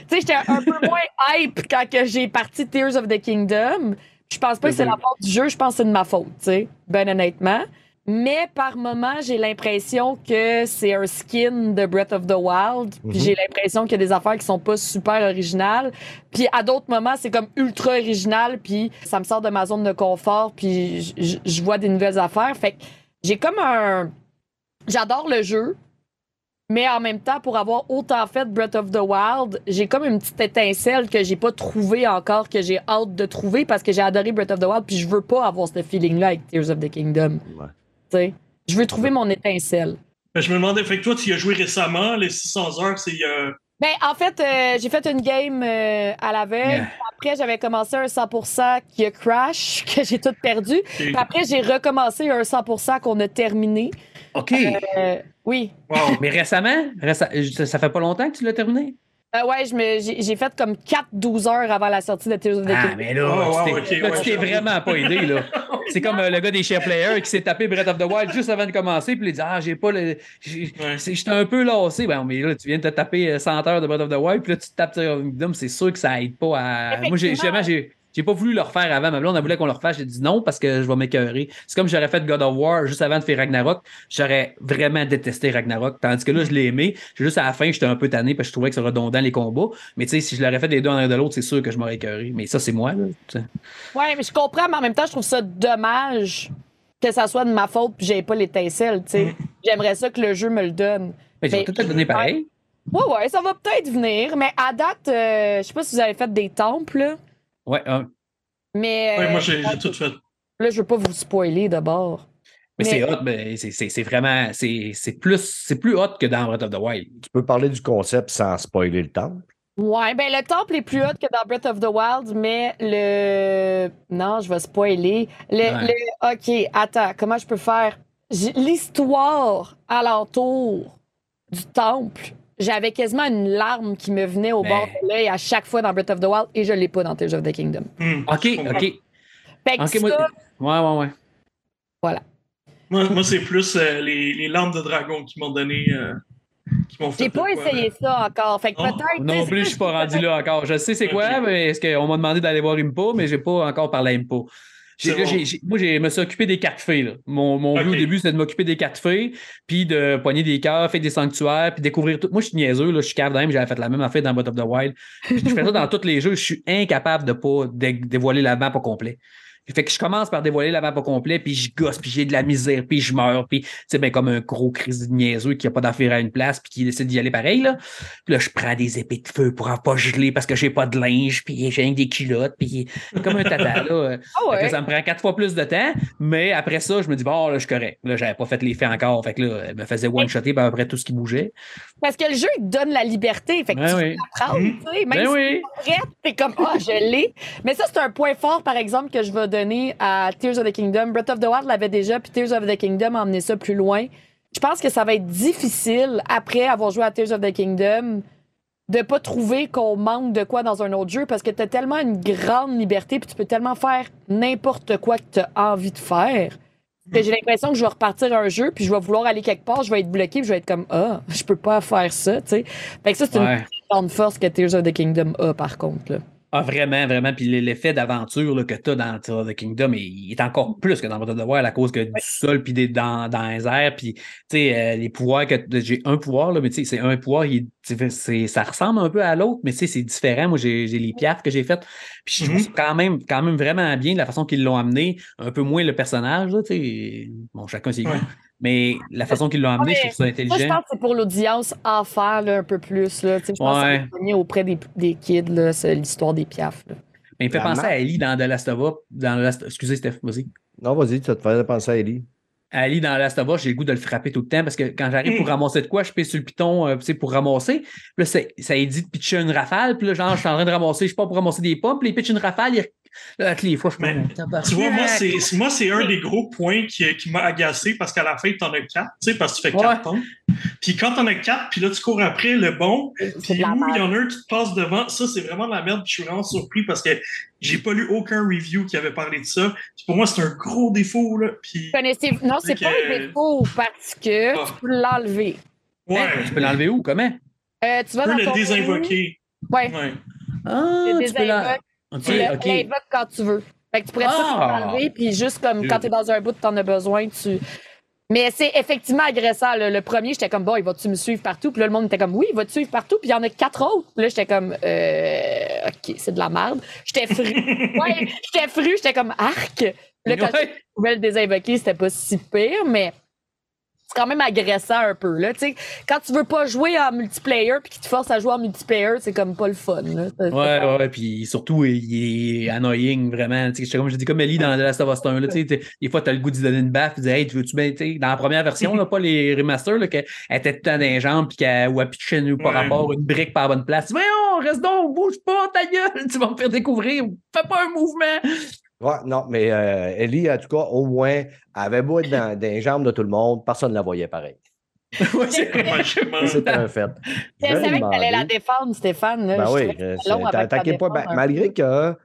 sais, j'étais un peu moins hype quand que j'ai parti Tears of the Kingdom. Je pense pas que c'est la faute du jeu, je pense que c'est de ma faute, tu sais, ben honnêtement. Mais par moment, j'ai l'impression que c'est un skin de Breath of the Wild. Puis Mhm. j'ai l'impression qu'il y a des affaires qui sont pas super originales. Puis à d'autres moments, c'est comme ultra original. Puis ça me sort de ma zone de confort. Puis je vois des nouvelles affaires. Fait que j'ai comme un. J'adore le jeu. Mais en même temps, pour avoir autant fait Breath of the Wild, j'ai comme une petite étincelle que j'ai pas trouvée encore, que j'ai hâte de trouver parce que j'ai adoré Breath of the Wild, puis je veux pas avoir ce feeling-là avec Tears of the Kingdom. Ouais. Je veux trouver mon étincelle. Ben, je me demandais, fait que toi, tu y as joué récemment, les 600 heures, c'est. euh, Ben, en fait, euh, j'ai fait une game euh, à la veille. Yeah. Après, j'avais commencé un 100% qui a crash, <laughs> que j'ai tout perdu. Puis après, j'ai recommencé un 100% qu'on a terminé. OK. Euh, oui. Wow. Mais récemment, réce- ça, ça fait pas longtemps que tu l'as terminé? Euh, ouais, je me- j'ai j'ai fait comme 4-12 heures avant la sortie de Tears of the Ah, Kingdom. mais là, Oh, tu wow, t'es ok, là, ouais, tu t'es vraiment pas aidé, là. <laughs> C'est comme euh, le gars des chers players qui s'est tapé Breath of the Wild juste avant de commencer, puis il dit Ah, j'ai pas le. j'ai- Ouais. c'est- J'étais un peu lassé. Ben, mais là, tu viens de te taper euh, 100 heures de Breath of the Wild, puis là, tu te tapes sur Kingdom, c'est sûr que ça aide pas à. Moi, j'ai Effectivement. jamais, j'ai. J'ai pas voulu le refaire avant. Ma blonde a voulu qu'on le refasse. J'ai dit non parce que je vais m'écœurer. C'est comme j'aurais fait God of War juste avant de faire Ragnarok. J'aurais vraiment détesté Ragnarok. Tandis que là, je l'ai aimé. Juste à la fin, j'étais un peu tanné parce que je trouvais que c'est redondant les combats. Mais tu sais, si je l'aurais fait les deux en un de l'autre, c'est sûr que je m'aurais écœuré. Mais ça, c'est moi, là. t'sais. Ouais, mais je comprends, mais en même temps, je trouve ça dommage que ça soit de ma faute puis j'ai pas l'étincelle, sais. J'aimerais ça que le jeu me le donne. Mais je vais Mais- tout te donner pareil. Ouais, ouais, ça va peut-être venir, mais à date, euh, je sais pas si vous avez fait des temples, là, Ouais, un. mais Ouais, euh, moi, j'ai j'ai tout fait. là, je veux pas vous spoiler d'abord. Mais, Mais- c'est hot, mais c'est- c'est c'est vraiment. C'est c'est plus, c'est plus hot que dans Breath of the Wild. Tu peux parler du concept sans spoiler le temps. Ouais, ben le temple est plus haut que dans Breath of the Wild, mais le. Non, je vais spoiler. Le, Ouais. le- Ok, attends, comment je peux faire? L'histoire alentour du temple, j'avais quasiment une larme qui me venait au Mais- bord de l'œil à chaque fois dans Breath of the Wild et je l'ai pas dans Tears of the Kingdom. Hmm, OK. OK. Fait que OK, moi. ça, Ouais, ouais, ouais. Moi, moi, c'est plus euh, les, les lampes de dragon qui m'ont donné. euh, j'ai pas quoi, essayé ça encore. Fait que Oh, peut-être. Non plus, je suis pas rendu là encore. Je sais c'est quoi, mais est-ce qu'on m'a demandé d'aller voir Impo, mais j'ai pas encore parlé à Impo. Moi, je me suis occupé des quatre fées. là. Mon, mon but au début, c'était de m'occuper des quatre fées, puis de poigner des cœurs, faire des sanctuaires, puis découvrir tout. Moi, je suis niaiseux, là, je suis cave même, j'avais fait la même affaire dans Breath of the Wild. Je fais ça dans tous les jeux, je suis incapable de pas dé- dévoiler la map au complet. Fait que je commence par dévoiler la map au complet, puis je gosse, puis j'ai de la misère, puis je meurs, puis c'est ben comme un gros crise de niaiseux qui a pas d'affaire à une place, puis qui décide d'y aller pareil, là. Puis là, je prends des épées de feu pour en pas geler parce que j'ai pas de linge, puis j'ai des culottes, puis comme un tata, là. <laughs> Que ouais. ça me prend quatre fois plus de temps, mais après ça, je me dis, bon, là, je suis correct. Là, j'avais pas fait les faits encore. Fait que là, elle me faisait one-shotter par à peu près tout ce qui bougeait. Parce que le jeu, il te donne la liberté. Fait que Ben tu oui. peux apprendre, tu sais. Même Ben si oui. t'es comme, ah, je l'ai. Mais ça, c'est un point fort, par exemple, que je vais donner à Tears of the Kingdom. Breath of the Wild l'avait déjà, puis Tears of the Kingdom a emmené ça plus loin. Je pense que ça va être difficile, après avoir joué à Tears of the Kingdom, de pas trouver qu'on manque de quoi dans un autre jeu parce que t'as tellement une grande liberté puis tu peux tellement faire n'importe quoi que t'as envie de faire que j'ai l'impression que je vais repartir un jeu puis je vais vouloir aller quelque part, je vais être bloqué puis je vais être comme ah, je peux pas faire ça, tu sais. Fait que ça c'est une grande force que Tears of the Kingdom a par contre là. Ah, vraiment, vraiment. Puis l'effet d'aventure là, que tu as dans Tears the Kingdom, il est encore plus que dans Breath of the Wild à cause que du sol, puis des, dans, dans les airs, puis tu sais, euh, les pouvoirs que j'ai un pouvoir, là, mais tu sais, c'est un pouvoir, il, est- c'est, ça ressemble un peu à l'autre, mais tu sais, c'est différent. Moi, j'ai, j'ai les piafs que j'ai faites. Puis je trouve Mhm. ça quand même, quand même vraiment bien de la façon qu'ils l'ont amené, un peu moins le personnage, là, tu sais. Bon, chacun ses goûts. Ouais. Mais la façon qu'ils l'ont amené, mais je trouve ça Ça, je intelligent. pense que c'est pour l'audience enfant là, un peu plus là, tu sais, je pense Ouais. que ça auprès des, des kids là, c'est l'histoire des piafs. là. Mais il me fait La penser à Ellie dans The Last of Us. Dans The Last... Excusez, Steph, vas-y. Non, vas-y, ça te faisait penser à Ellie. Ali dans Last of Us, j'ai le goût de le frapper tout le temps parce que quand j'arrive pour ramasser de quoi, je pèse sur le piton euh, tu sais, pour ramasser. Puis là, c'est- ça est dit de pitcher une rafale. Puis là, genre, je suis en train de ramasser, je sais pas pour ramasser des pommes. Puis il pitch une rafale, il... là, les fois, je tabarnak. Tu vois, moi, c'est moi, c'est un des gros points qui, qui m'a agacé parce qu'à la fin, t'en as quatre, tu sais, parce que tu fais quatre. Puis quand t'en as quatre, puis là, tu cours après le bon, puis il y en a un qui te passe devant, ça, c'est vraiment de la merde. Puis je suis vraiment surpris parce que j'ai pas lu aucun review qui avait parlé de ça. Puis pour moi, c'est un gros défaut, là. Puis, Connaissez- Non, c'est pas un défaut parce que Ah. tu peux l'enlever. ouais, Hein, tu peux l'enlever où? Comment? Euh, tu vas dans peux ton le désinvoquer. Ouais. Ouais. Ah, Tu tu peux désinvoques, OK, tu le- quand tu veux. Fait que tu pourrais tout Ah! l'enlever, puis juste comme quand t'es dans un bout, t'en as besoin, tu. Mais c'est effectivement agressant. Le premier, j'étais comme, bon, il va-tu me suivre partout? Puis là, le monde était comme, oui, il va te suivre partout? Puis il y en a quatre autres. Là, j'étais comme, euh, OK, c'est de la merde. J'étais fru. <laughs> ouais, j'étais fru, j'étais comme, arc. Là, quand Ouais. je pouvais le désinvoquer, c'était pas si pire, mais c'est quand même agressant un peu. Là. Tu sais, Quand tu veux pas jouer en multiplayer puis qu'ils te forcent à jouer en multiplayer, c'est comme pas le fun. Là. Ouais, ouais, puis surtout, il est annoying, vraiment. Tu sais, j'étais comme je dis, comme Ellie dans The Last of Us 1, là, tu des fois, t'as le goût d'y donner une baffe, tu dis, hey, tu veux-tu tu dans la première version, là, <laughs> pas les remasters, là, qu'elle était tout le temps dans les jambes, puis qu'elle, ou elle pitchait nous par rapport une brique par la bonne place. Voyons, reste donc, bouge pas, ta gueule, <laughs> tu vas me faire découvrir, fais pas un mouvement. Ouais, non, mais euh, Ellie, en tout cas, au moins, avait beau être dans, dans les jambes de tout le monde, personne ne la voyait pareil. <laughs> C'est un fait. Je Je vais savais que t'allais la demander- défendre, Stéphane. Là. Ben oui, t'inquiète la pas. ben, un malgré que, tu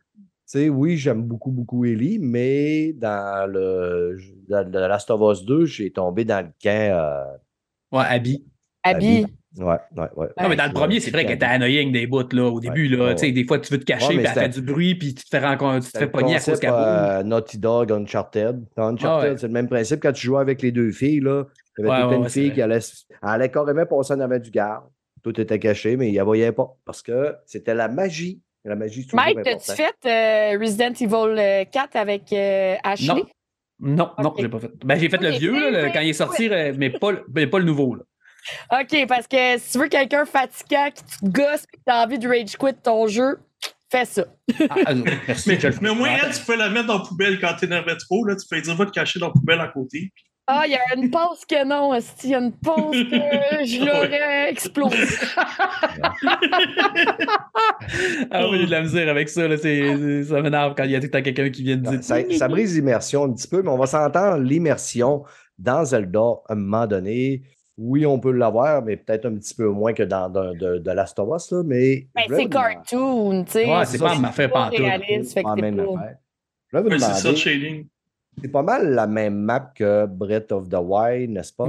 sais, oui, j'aime beaucoup, beaucoup Ellie, mais dans le dans, dans Last of Us 2, j'ai tombé dans le camp. euh, Ouais, Abby. Abby. Ouais, ouais, ouais. Non, mais dans le premier, c'est vrai que t'es annoying des bouts là, au début. Là, ouais, Tu sais, Des fois, tu veux te cacher, Ouais, mais puis elle fait c'était- du bruit, puis tu te fais, rencontrer, tu te fais pogner à cause qu'elle euh, Naughty Dog, Uncharted. Dans Uncharted, Ah ouais. c'est le même principe quand tu jouais avec les deux filles. Là, il y avait Ouais, ouais, une ouais, fille qui allait, elle allait carrément passer en avant du garde. Tout était caché, mais il la voyait pas parce que c'était la magie. La magie, Mike, important. as-tu fait euh, Resident Evil euh, 4 avec euh, Ashley? Non. Non, non, Ok. j'ai pas fait. Ben, j'ai fait le vieux, là, le- quand il est sorti, euh, mais pas, le- mais pas le nouveau. Là. OK, parce que si tu veux quelqu'un fatigant qui te gosse et que tu as envie de rage quit ton jeu, fais ça. Ah, ah, merci, Mais, au moins, elle, tu peux la mettre dans la poubelle quand t'énerves trop. Là, tu peux dire, va te cacher dans la poubelle à côté. Ah, il y a une pause que non, il y a une pause que <laughs> je l'aurais explosé. <laughs> Ah oui, j'ai de la misère avec ça. Là, ça m'énerve quand il y a tout le temps quelqu'un qui vient de dire. Ça, ça brise l'immersion un petit peu, mais on va s'entendre l'immersion dans Zelda à un moment donné. Oui, on peut l'avoir, mais peut-être un petit peu moins que dans de, de, de Last of Us, là, mais. Ben, c'est cartoon, tu sais. Ouais, c'est pas ma fait pas pantoute. réaliste, fait que pas même affaire. C'est ça, shading. c'est pas mal la même map que Breath of the Wild, n'est-ce pas?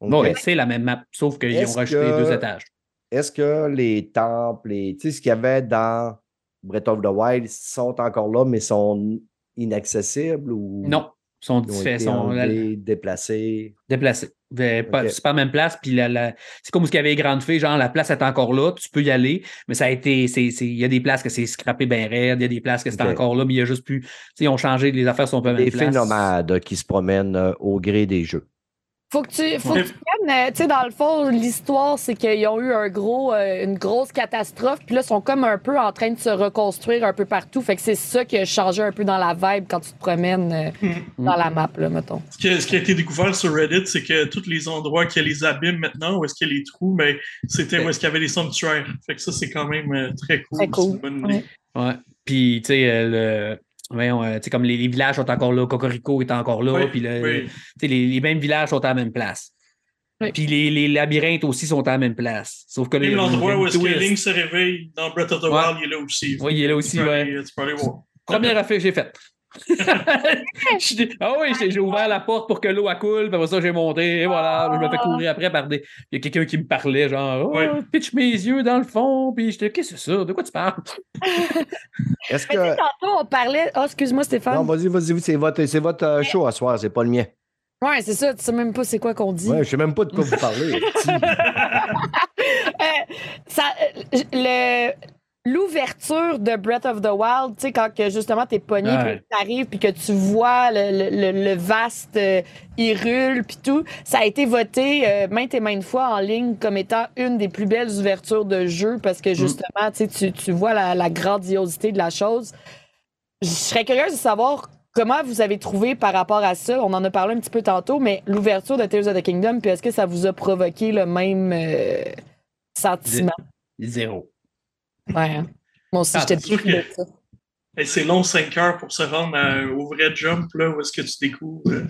Ouais, c'est la même map, sauf qu'ils ont rajouté que- deux étages. Est-ce que les temples, les, tu sais, ce qu'il y avait dans Breath of the Wild sont encore là, mais sont inaccessibles ou? Non, sont, ils ont diffé- été sont enlevés, déplacés? déplacés. Ben, pas-. C'est la même place. Puis la, la- c'est comme ce qu'il y avait les grandes filles, genre la place est encore là, tu peux y aller, mais ça a été. c'est- c'est- Il y a des places que c'est scrappé bien raide, il y a des places que c'est encore là, mais il y a juste plus. Ils ont changé, les affaires sont pas la Des même place. phénomènes qui se promènent euh, au gré des jeux. Faut que tu, faut que tu prennes, euh, tu sais, dans le fond, l'histoire, c'est qu'ils ont eu un gros, euh, une grosse catastrophe, puis là, ils sont comme un peu en train de se reconstruire un peu partout. Fait que c'est ça qui a changé un peu dans la vibe quand tu te promènes euh, Mhm. dans la map, là, mettons. Ce qui, a, ce qui a été découvert sur Reddit, c'est que tous les endroits qu'il y a les abîmes maintenant, où est-ce qu'il y a les trous, mais c'était où est-ce qu'il y avait les sanctuaires. Fait que ça, c'est quand même euh, très cool. Très cool. Bonne idée. Ouais. Puis, tu sais, euh, le. Voyons, euh, tu sais, comme les, les villages sont encore là, Cocorico est encore là, Oui, puis le- oui. les, les mêmes villages sont à la même place. Oui. Puis les, les labyrinthes aussi sont à la même place. Sauf que Même les- l'endroit où est-ce que. Link se réveille dans Breath of the Ouais. Wild, il est là aussi. Oui, il est là aussi, Tu peux ouais. aller- Tu peux aller voir. Première affaire que j'ai faite. <laughs> Je dis, ah oui, j'ai j'ai ouvert la porte pour que l'eau coule, puis après ça, j'ai monté, et voilà. Je me fais courir après par des. Il y a quelqu'un qui me parlait, genre, oh, Ouais. pitch mes yeux dans le fond, puis j'étais, qu'est-ce que c'est ça? De quoi tu parles? <laughs> Est-ce Mais que. tantôt, on parlait. Oh, excuse-moi, Stéphane. Non, vas-y, vas-y, c'est votre, c'est votre euh, show à soir, c'est pas le mien. Ouais, c'est ça, tu sais même pas c'est quoi qu'on dit. Ouais, je sais même pas de quoi vous parlez. <laughs> Euh, ça, euh, le- L'ouverture de Breath of the Wild, tu sais, quand que justement t'es pogné, Ouais. puis t'arrives, puis que tu vois le, le- vaste euh, Hyrule, puis tout, ça a été voté euh, maintes et maintes fois en ligne comme étant une des plus belles ouvertures de jeu, parce que justement, tu tu, tu vois la, la grandiosité de la chose. Je serais curieuse de savoir comment vous avez trouvé par rapport à ça. On en a parlé un petit peu tantôt, mais l'ouverture de Tears of the Kingdom, puis est-ce que ça vous a provoqué le même euh, sentiment? Zéro. Ouais. hein. Moi aussi, Ah, j'étais c'est de ça. Long 5 heures pour se rendre à- au vrai jump, là, où est-ce que tu découvres. euh,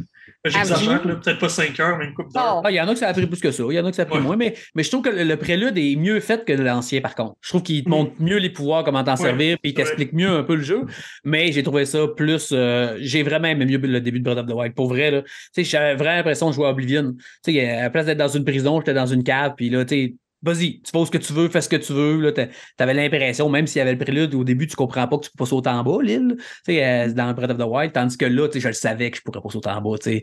J'exagère, là, peut-être pas 5 heures, mais une couple d'heures. Non. Ah, il y en a que ça a pris plus que ça, il y en a que ça a pris Ouais. moins, mais, mais je trouve que le, le prélude est mieux fait que l'ancien, par contre. Je trouve qu'il te Mm. montre mieux les pouvoirs, comment t'en Ouais, servir, puis il t'explique mieux un peu le jeu, mais j'ai trouvé ça plus. euh, j'ai vraiment aimé mieux le début de Breath of the Wild. Pour vrai, là, tu sais, j'avais vraiment l'impression de jouer à Oblivion. Tu sais, à la place d'être dans une prison, j'étais dans une cave, puis là, tu sais, vas-y, tu fais ce que tu veux, fais ce que tu veux. Là, t'a- t'avais l'impression, même s'il y avait le prélude, au début, tu comprends pas que tu peux pas sauter en bas, l'île. Tu euh, dans Breath of the Wild, tandis que là, tu je le savais que je pourrais pas sauter en bas, tu.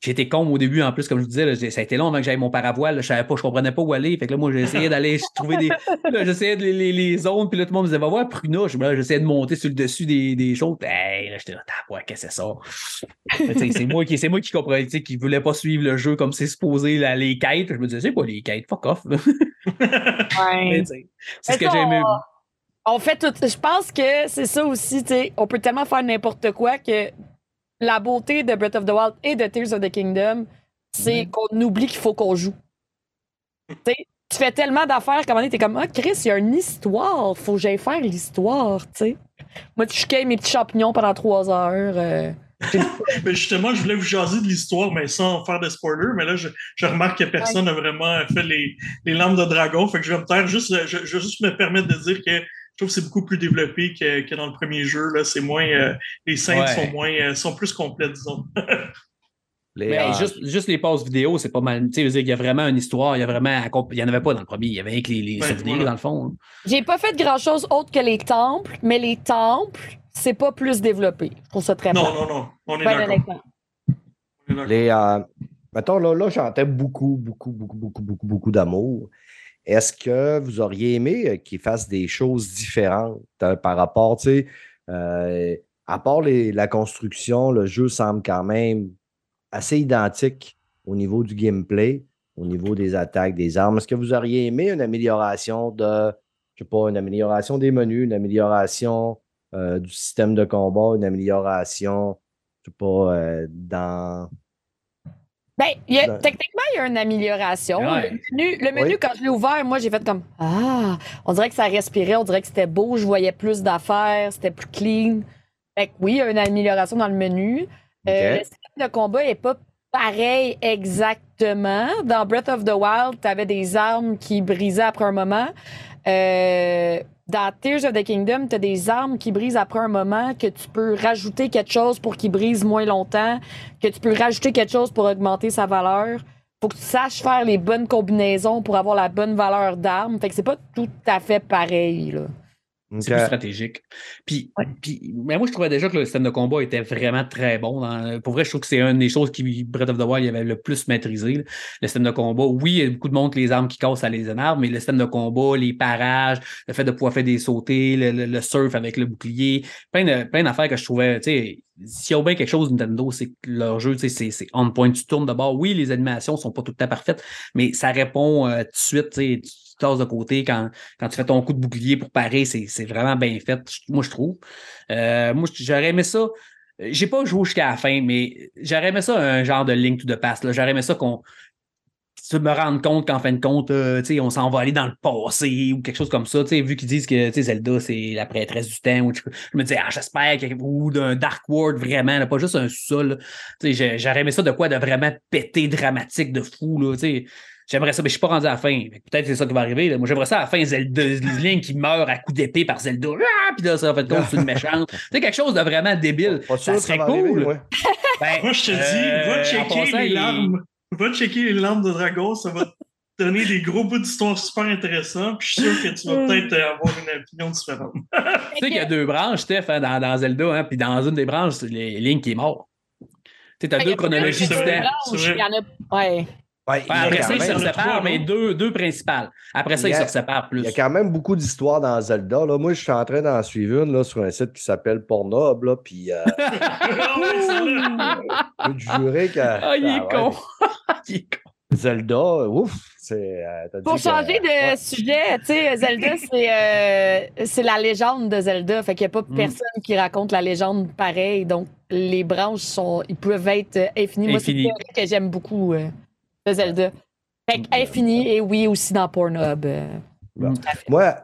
J'étais con au début, en plus, comme je vous disais, là, ça a été long avant que j'aille mon paravoile. là, je savais pas, je comprenais pas où aller. Fait que là, moi, essayé d'aller trouver des. <laughs> J'essayais de les, les, les zones, puis là, tout le monde me disait, va voir Pruna. Là, J'essayais de monter sur le dessus des, des choses. Hey, là, j'étais là, ouais, qu'est-ce que c'est ça? C'est moi qui, c'est moi qui comprenais, qui voulais pas suivre le jeu comme c'est supposé, là, les quêtes. Je me disais, c'est quoi les quêtes? Fuck off. <laughs> c'est ce que j'ai aimé. On fait tout. Je pense que c'est ça aussi, tu sais. On peut tellement faire n'importe quoi que la beauté de Breath of the Wild et de Tears of the Kingdom, c'est qu'on oublie qu'il faut qu'on joue. Tu fais tellement d'affaires qu'à un moment donné, t'es comme, ah, Chris, il y a une histoire. Faut que j'aille faire l'histoire, tu sais. Moi, tu cueille mes petits champignons pendant trois heures. euh. <laughs> Mais justement, je voulais vous jaser de l'histoire, mais sans faire de spoiler. Mais là, je, je remarque que personne n'a vraiment fait les, les lampes de dragon. Fait que je vais me taire juste, je, je vais juste me permettre de dire que je trouve que c'est beaucoup plus développé que, que dans le premier jeu. Là, c'est moins, euh, les scènes Ouais. sont moins, euh, sont plus complètes, disons. <laughs> Les, Mais euh, juste, juste les passes vidéo, c'est pas mal. Tu sais, il y a vraiment une histoire, il y a vraiment. Il n'y en avait pas dans le premier, il y avait avec les, les Ouais, souvenirs, voilà. dans le fond. hein. J'ai pas fait grand chose autre que les temples, mais les temples, c'est pas plus développé. Je trouve ça très Non, non, non. On est est d'accord. les, euh, mettons, là, là j'entends beaucoup, beaucoup, beaucoup, beaucoup, beaucoup, beaucoup d'amour. Est-ce que vous auriez aimé euh, qu'ils fassent des choses différentes euh, par rapport, tu sais, euh, à part la construction, le jeu semble quand même assez identique au niveau du gameplay, au niveau des attaques, des armes. Est-ce que vous auriez aimé une amélioration de, je sais pas, une amélioration des menus, une amélioration du système de combat, une amélioration, je sais pas, dans. Ben, il y a- techniquement, il y a une amélioration. Ouais. Le menu, le menu, Oui. quand je l'ai ouvert, moi, j'ai fait comme Ah, on dirait que ça respirait, on dirait que c'était beau, je voyais plus d'affaires, c'était plus clean. Fait que oui, il y a une amélioration dans le menu. Euh, le système de combat n'est pas pareil exactement. Dans Breath of the Wild, tu avais des armes qui brisaient après un moment. Euh, dans Tears of the Kingdom, tu as des armes qui brisent après un moment, que tu peux rajouter quelque chose pour qu'ils brisent moins longtemps, que tu peux rajouter quelque chose pour augmenter sa valeur. Faut que tu saches faire les bonnes combinaisons pour avoir la bonne valeur d'arme. Fait que c'est pas tout à fait pareil, là. C'est plus stratégique. Puis, puis mais moi, je trouvais déjà que le système de combat était vraiment très bon. dans- pour vrai, je trouve que c'est une des choses qui, Breath of the Wild, il avait le plus maîtrisé. là. Le système de combat. Oui, il y a beaucoup de monde que les armes qui cassent, ça les énerve, mais le système de combat, les parages, le fait de pouvoir faire des sautés, le, le- le surf avec le bouclier, plein de- plein d'affaires que je trouvais, tu sais, s'il y a bien quelque chose Nintendo, c'est que leur jeu, tu sais, c'est- c'est on point, tu tournes de bord. Oui, les animations sont pas tout le temps parfaites, mais ça répond euh, tout de suite, tu sais, tu tu de côté quand, quand tu fais ton coup de bouclier pour parer, c'est vraiment bien fait, moi, je trouve. Euh, moi, j'aurais aimé ça. J'ai pas joué jusqu'à la fin, mais j'aurais aimé ça un genre de Link to the Past. J'aurais aimé ça qu'on tu me rendre compte qu'en fin de compte, euh, on s'en va aller dans le passé ou quelque chose comme ça. Vu qu'ils disent que Zelda, c'est la prêtresse du temps. Ou, je me dis, ah, j'espère ou d'un Dark World vraiment, pas juste un sol. J'aurais aimé ça de quoi de vraiment pété dramatique de fou. Là. J'aimerais ça, mais je suis pas rendu à la fin. Peut-être que c'est ça qui va arriver. là. Moi, j'aimerais ça à la fin, Zelda, <laughs> Link qui meurt à coup d'épée par Zelda. Ah, puis là, ça fait compte, c'est une méchante. <laughs> Tu sais, quelque chose de vraiment débile. Pas sûr Ça serait arriver, cool. moi. <laughs> Ben, Moi, je te dis, euh, va checker les il- larmes. Va checker les larmes de dragon, ça va te donner des gros bouts d'histoire super intéressants. Puis je suis sûr que tu vas peut-être euh, avoir une opinion différente. Tu sais qu'il y a deux branches, Steph, hein, dans, dans Zelda, hein, puis dans une des branches, c'est les- Link qui est mort. Tu sais, t'as Fait deux chronologies c'est vrai. temps. C'est. Il y en a. Ouais. Ouais, Après ça, ils se séparent, mais deux, deux principales. Après ça, Il ils se séparent plus. Il y a quand même beaucoup d'histoires dans Zelda. Là. Moi, je suis en train d'en suivre une là, sur un site qui s'appelle Pornhub. Là, puis, euh, <laughs> Ah je peux te jurer que Ah, il est con. <laughs> il est con. Zelda, ouf, c'est. euh, Pour que- changer de ouais. sujet, tu sais, Zelda, c'est euh, c'est la légende de Zelda. Fait qu'il n'y a pas Mm. personne qui raconte la légende pareil. Donc, les branches sont, ils peuvent être euh, infinies. Moi, c'est que j'aime beaucoup euh, de Zelda. Fait que infini et oui, aussi dans Pornhub. euh. Bon. Moi,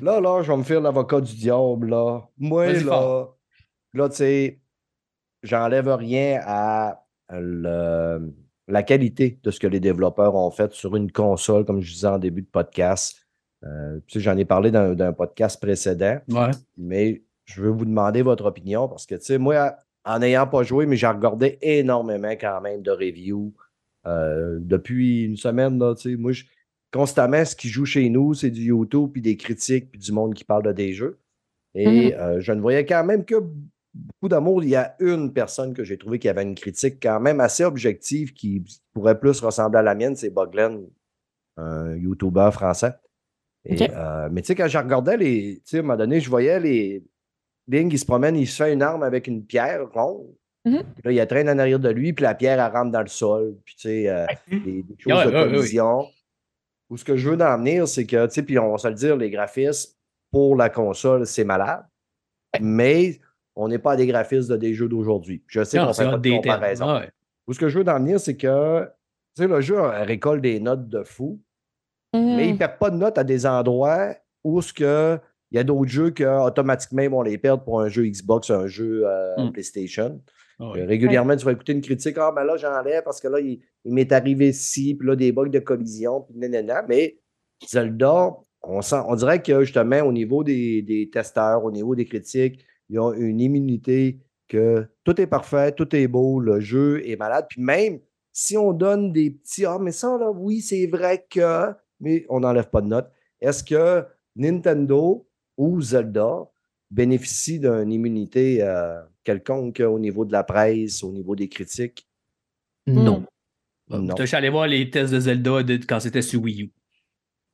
là, là, je vais me faire l'avocat du diable, là. Moi, là, fort. là, tu sais, j'enlève rien à le- la qualité de ce que les développeurs ont fait sur une console, comme je disais en début de podcast. Euh, tu sais, j'en ai parlé dans d'un podcast précédent, Ouais. mais je veux vous demander votre opinion parce que, tu sais, moi, en n'ayant pas joué, mais j'ai regardé énormément quand même de reviews euh, depuis une semaine, là. Moi, je- constamment, ce qui joue chez nous, c'est du YouTube, puis des critiques, puis du monde qui parle de des jeux. Et euh, je ne voyais quand même que beaucoup d'amour. Il y a une personne que j'ai trouvé qui avait une critique quand même assez objective qui pourrait plus ressembler à la mienne, c'est Boglen, un YouTuber français. Et, euh, mais tu sais, quand je regardais les. Tu sais, à un moment donné, je voyais les. Link, il se promène, il se fait une arme avec une pierre ronde. Mhm. Là, il y a traîne en arrière de lui, puis la pierre, elle rentre dans le sol. Puis, tu sais, euh, des, des choses de collision. Ou ce que je veux en venir, c'est que, tu sais, puis on va se le dire, les graphismes pour la console, c'est malade. Mais on n'est pas à des graphismes de des jeux d'aujourd'hui. Je sais qu'on c'est fait pas de comparaison. Ouais. Ou ce que je veux en venir, c'est que, tu sais, le jeu euh, récolte des notes de fou, Mhm. mais il ne perd pas de notes à des endroits où ce que il y a d'autres jeux que automatiquement ils vont les perdre pour un jeu Xbox, un jeu euh, Mm. PlayStation. Ouais. Euh, régulièrement, tu vas écouter une critique. Ah, ben là, j'enlève parce que là, il, il m'est arrivé ci, puis là, des bugs de collision, puis nanana. Mais Zelda, on, sent, on dirait que justement, au niveau des, des testeurs, au niveau des critiques, ils ont une immunité que tout est parfait, tout est beau, le jeu est malade. Puis même si on donne des petits Ah, mais ça, là, oui, c'est vrai que. Mais on n'enlève pas de notes. Est-ce que Nintendo ou Zelda bénéficient d'une immunité euh, quelconque au niveau de la presse, au niveau des critiques? Non. Non. Je suis allé voir les tests de Zelda de- quand c'était sur Wii U.